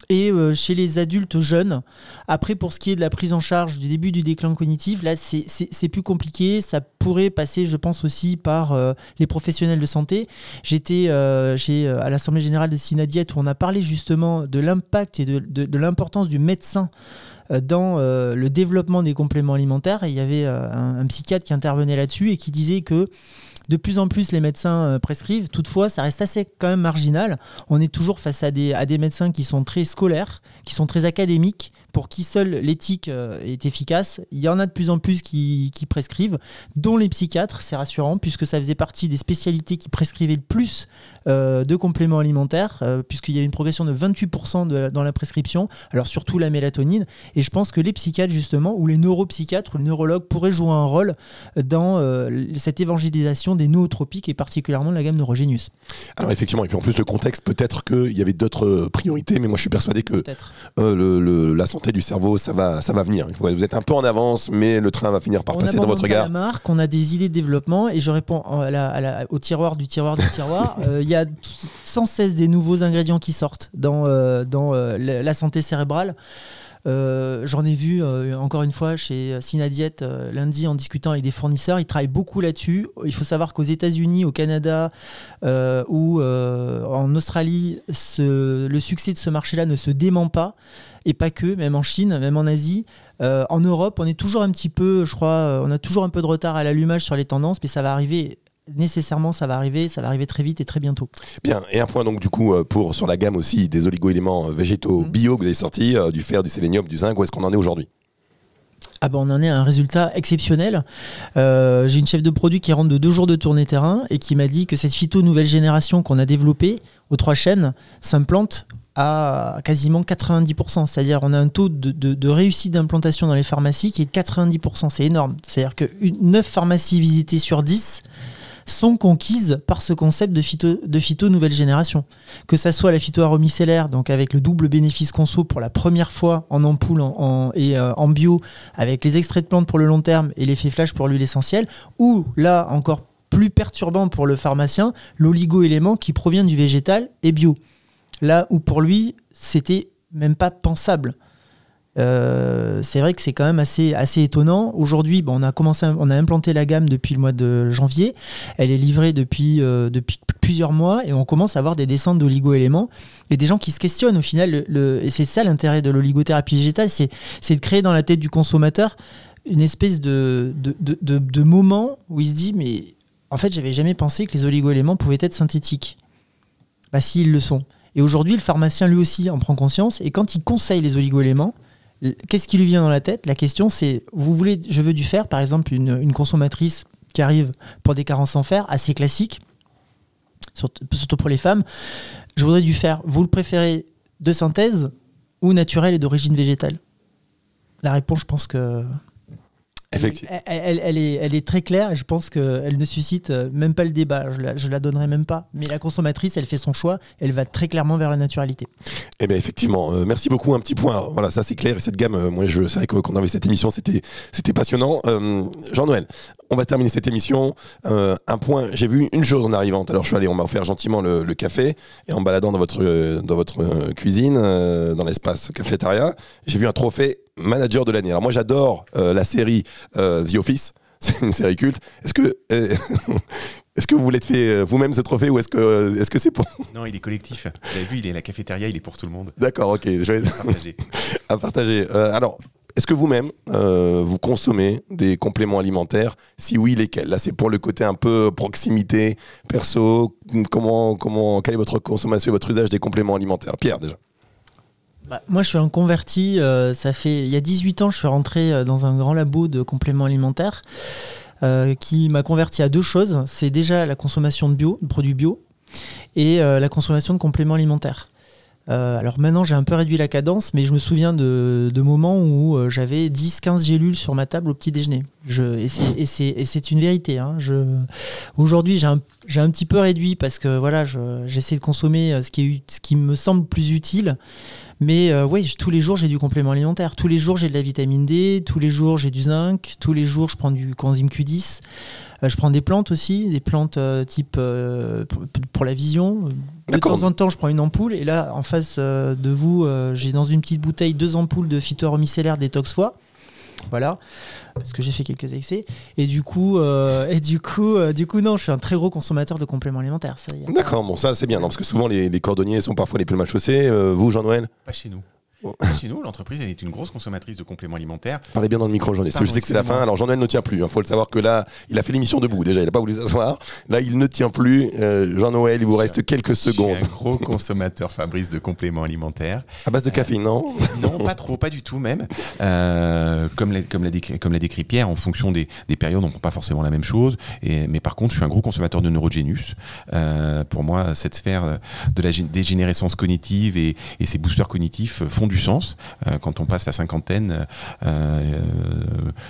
et euh, chez les adultes jeunes. Après, pour ce qui est de la prise en charge du début du déclin cognitif, là, c'est plus compliqué. Ça pourrait passer, je pense, aussi par euh, les professionnels de santé. J'étais euh, à l'Assemblée générale de Sinadiet où on a parlé justement de l'impact et de, de, l'importance du médecin dans le développement des compléments alimentaires. Et il y avait un, psychiatre qui intervenait là-dessus et qui disait que de plus en plus les médecins euh, prescrivent. Toutefois, ça reste assez quand même marginal. On est toujours face à des, médecins qui sont très scolaires, qui sont très académiques, pour qui seule l'éthique euh, est efficace. Il y en a de plus en plus qui, prescrivent, dont les psychiatres, c'est rassurant, puisque ça faisait partie des spécialités qui prescrivaient le plus de compléments alimentaires, puisqu'il y a une progression de 28% dans la prescription, alors surtout la mélatonine. Et je pense que les psychiatres, justement, ou les neuropsychiatres, ou les neurologues pourraient jouer un rôle dans cette évangélisation des nootropiques et particulièrement la gamme Neurogenius. Alors effectivement, et puis en plus le contexte, peut-être qu'il y avait d'autres euh, priorités, mais moi je suis persuadé que euh, la santé du cerveau, ça va, ça va venir. Vous êtes un peu en avance, mais le train va finir par passer dans votre gare. marque, on a des idées de développement et je réponds au tiroir du tiroir du tiroir. Euh, il y a sans cesse des nouveaux ingrédients qui sortent dans, dans la santé cérébrale. Euh, j'en ai vu euh, encore une fois chez Synadiet euh, lundi en discutant avec des fournisseurs. Ils travaillent beaucoup là-dessus. Il faut savoir qu'aux États-Unis, au Canada ou en Australie, le succès de ce marché-là ne se dément pas et pas que, même en Chine, même en Asie. en Europe, on est toujours un petit peu, je crois, on a toujours un peu de retard à l'allumage sur les tendances, mais ça va arriver nécessairement ça va arriver, ça va arriver très vite et très bientôt. Bien, et un point donc du coup euh, pour sur la gamme aussi des oligo-éléments euh, végétaux mhm. bio que vous avez sortis, euh, du fer, du sélénium, du zinc, où est-ce qu'on en est aujourd'hui? Ah ben on en est à un résultat exceptionnel. J'ai une chef de produit qui rentre de deux jours de tournée terrain et qui m'a dit que cette phyto nouvelle génération qu'on a développée aux trois chaînes s'implante à quasiment 90%. C'est-à-dire on a un taux de, de réussite d'implantation dans les pharmacies qui est de 90%. C'est énorme. C'est-à-dire que 9 pharmacies visitées sur 10 sont conquises par ce concept de phyto, de phyto nouvelle génération. Que ça soit la phyto donc avec le double bénéfice conso pour la première fois en ampoule en, et euh, en bio, avec les extraits de plantes pour le long terme et l'effet flash pour l'huile essentielle, ou là encore plus perturbant pour le pharmacien, l'oligo-élément qui provient du végétal et bio. Là où pour lui, c'était même pas pensable. Euh, c'est vrai que c'est quand même assez, assez étonnant. Aujourd'hui, bon, on a commencé, on a implanté la gamme depuis le mois de janvier. Elle est livrée depuis, euh, depuis plusieurs mois et on commence à avoir des descentes d'oligo-éléments et des gens qui se questionnent au final. Et c'est ça l'intérêt de l'oligothérapie végétale, c'est, c'est de créer dans la tête du consommateur une espèce de, de, de, de moment où il se dit mais en fait j'avais jamais pensé que les oligo-éléments pouvaient être synthétiques. Bah si ils le sont. Et aujourd'hui, le pharmacien lui aussi en prend conscience et quand il conseille les oligo-éléments, Qu'est-ce qui lui vient dans la tête? La question, c'est vous voulez, je veux du fer, par exemple, une, consommatrice qui arrive pour des carences en fer, assez classique, surtout pour les femmes. Je voudrais du fer. Vous le préférez de synthèse ou naturel et d'origine végétale? La réponse, je pense que elle, est, elle est très claire et je pense qu'elle ne suscite euh, même pas le débat. Je la, la donnerai même pas. Mais la consommatrice, elle fait son choix. Elle va très clairement vers la naturalité. Eh bien, effectivement, euh, merci beaucoup. Un petit point. voilà, ça c'est clair. Et cette gamme, euh, moi, je savais qu'on avait cette émission, c'était, c'était passionnant. Jean-Noël, on va terminer cette émission. un point. J'ai vu une chose en arrivant. Alors, je suis allé, on m'a offert gentiment le, café et en baladant dans votre, dans votre cuisine, dans l'espace cafétéria, j'ai vu un trophée manager de l'année. Alors moi j'adore euh, la série euh, The Office, c'est une série culte. Est-ce que euh, est-ce que vous voulez fait vous-même ce trophée ou est-ce que est-ce que c'est pour Non, il est collectif. Vous avez vu, il est la cafétéria, il est pour tout le monde. D'accord, ok. Je vais partager. à partager. alors. Est-ce que vous-même, vous consommez des compléments alimentaires? Si oui, lesquels? Là, c'est pour le côté un peu proximité, perso. Comment, comment, quelle est votre consommation et votre usage des compléments alimentaires? Pierre, déjà Bah, moi, je suis un converti. euh, ça fait il y a 18 ans, je suis rentré euh, dans un grand labo de compléments alimentaires euh, qui m'a converti à deux choses. C'est déjà la consommation de bio, de produits bio, et la consommation de compléments alimentaires. Euh, alors maintenant, j'ai un peu réduit la cadence, mais je me souviens de, de moments où euh, j'avais 10-15 gélules sur ma table au petit déjeuner. Je, et c'est- une vérité. Hein. Aujourd'hui, j'ai un, petit peu réduit parce que voilà, je- j'essaie de consommer euh, ce qui, me semble plus utile. Mais oui, tous les jours, j'ai du complément alimentaire. Tous les jours, j'ai de la vitamine D. Tous les jours, j'ai du zinc. Tous les jours, je prends du coenzyme Q10. Euh, je prends des plantes aussi, des plantes type pour la vision. De temps en temps, je prends une ampoule. Et là, en face euh, de vous, euh, j'ai dans une petite bouteille deux ampoules de phytoromycélaire détox foie. Voilà, parce que j'ai fait quelques excès. Et du coup, euh, et du coup, euh, du coup, non, je suis un très gros consommateur de compléments alimentaires. D'accord, bon, ça c'est bien, non, parce que souvent les, les cordonniers sont parfois les plus mal chaussés. Euh, vous, Jean-Noël, Pas chez nous. Chez nous, l'entreprise est une grosse consommatrice de compléments alimentaires. parlez bien dans le micro, Jean-Noël. Pardon, Je sais que c'est la fin, alors Jean-Noël ne tient plus. Il faut le savoir que là, il a fait l'émission debout déjà, il n'a pas voulu s'asseoir. Là, il ne tient plus. Euh, Jean-Noël, il vous reste quelques secondes. un gros consommateur Fabrice de compléments alimentaires. À base de café, non? Non, pas trop, pas du tout même. Euh, comme l'a comme décrit, comme l'a décrit Pierre, en fonction des, des périodes, on ne prend pas forcément la même chose. Et, mais par contre, je suis un gros consommateur de Neurogenius. Euh, pour moi, cette sphère de la gé- dégénérescence cognitive et, et ces boosters cognitifs font du sens. Euh, quand on passe la cinquantaine, euh, euh,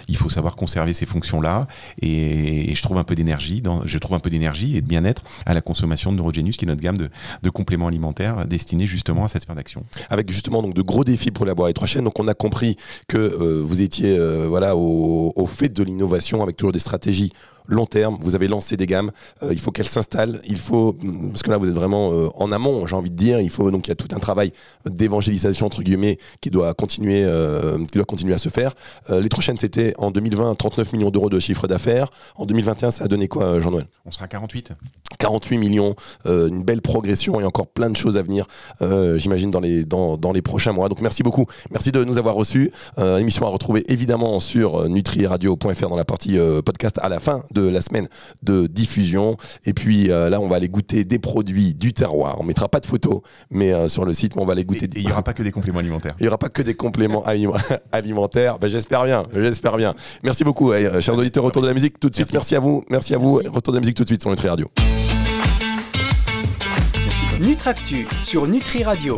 il faut savoir conserver ces fonctions-là. Et, et je trouve un peu d'énergie, je trouve un peu d'énergie et de bien-être à la consommation de Neurogenius, qui est notre gamme de, compléments alimentaires destinés justement à cette sphère d'action. avec justement donc de gros défis pour élaborer trois chaînes. Donc on a compris que vous étiez voilà au fait de l'innovation avec toujours des stratégies long terme. Vous avez lancé des gammes. Euh, il faut qu'elles s'installent. Il faut parce que là vous êtes vraiment euh, en amont. J'ai envie de dire. Il faut donc il y a tout un travail d'évangélisation entre guillemets qui doit continuer euh, qui doit continuer à se faire. Les trois chaînes c'était en 2020 39 millions d'euros de chiffre d'affaires. En 2021 ça a donné quoi Jean-Noël? On sera à 48. 48 millions, une belle progression et encore plein de choses à venir, j'imagine, dans les, dans, dans les prochains mois. Donc merci beaucoup. Merci de nous avoir reçus. Euh, émission à retrouver évidemment sur nutriradio.fr dans la partie euh, podcast à la fin de la semaine de diffusion. Et puis euh, là, on va aller goûter des produits du terroir. On mettra pas de photos, mais euh, sur le site, mais on va aller goûter. et il n'y aura pas que des compléments alimentaires. Il n'y aura pas que des compléments aliment- alimentaires. Ben, j'espère bien, j'espère bien. Merci beaucoup, euh, chers auditeurs. Retour de la musique tout de suite. Merci, à vous, merci à vous. Retour de la musique tout de suite sur Nutri Radio. Nutractu sur Nutri Radio.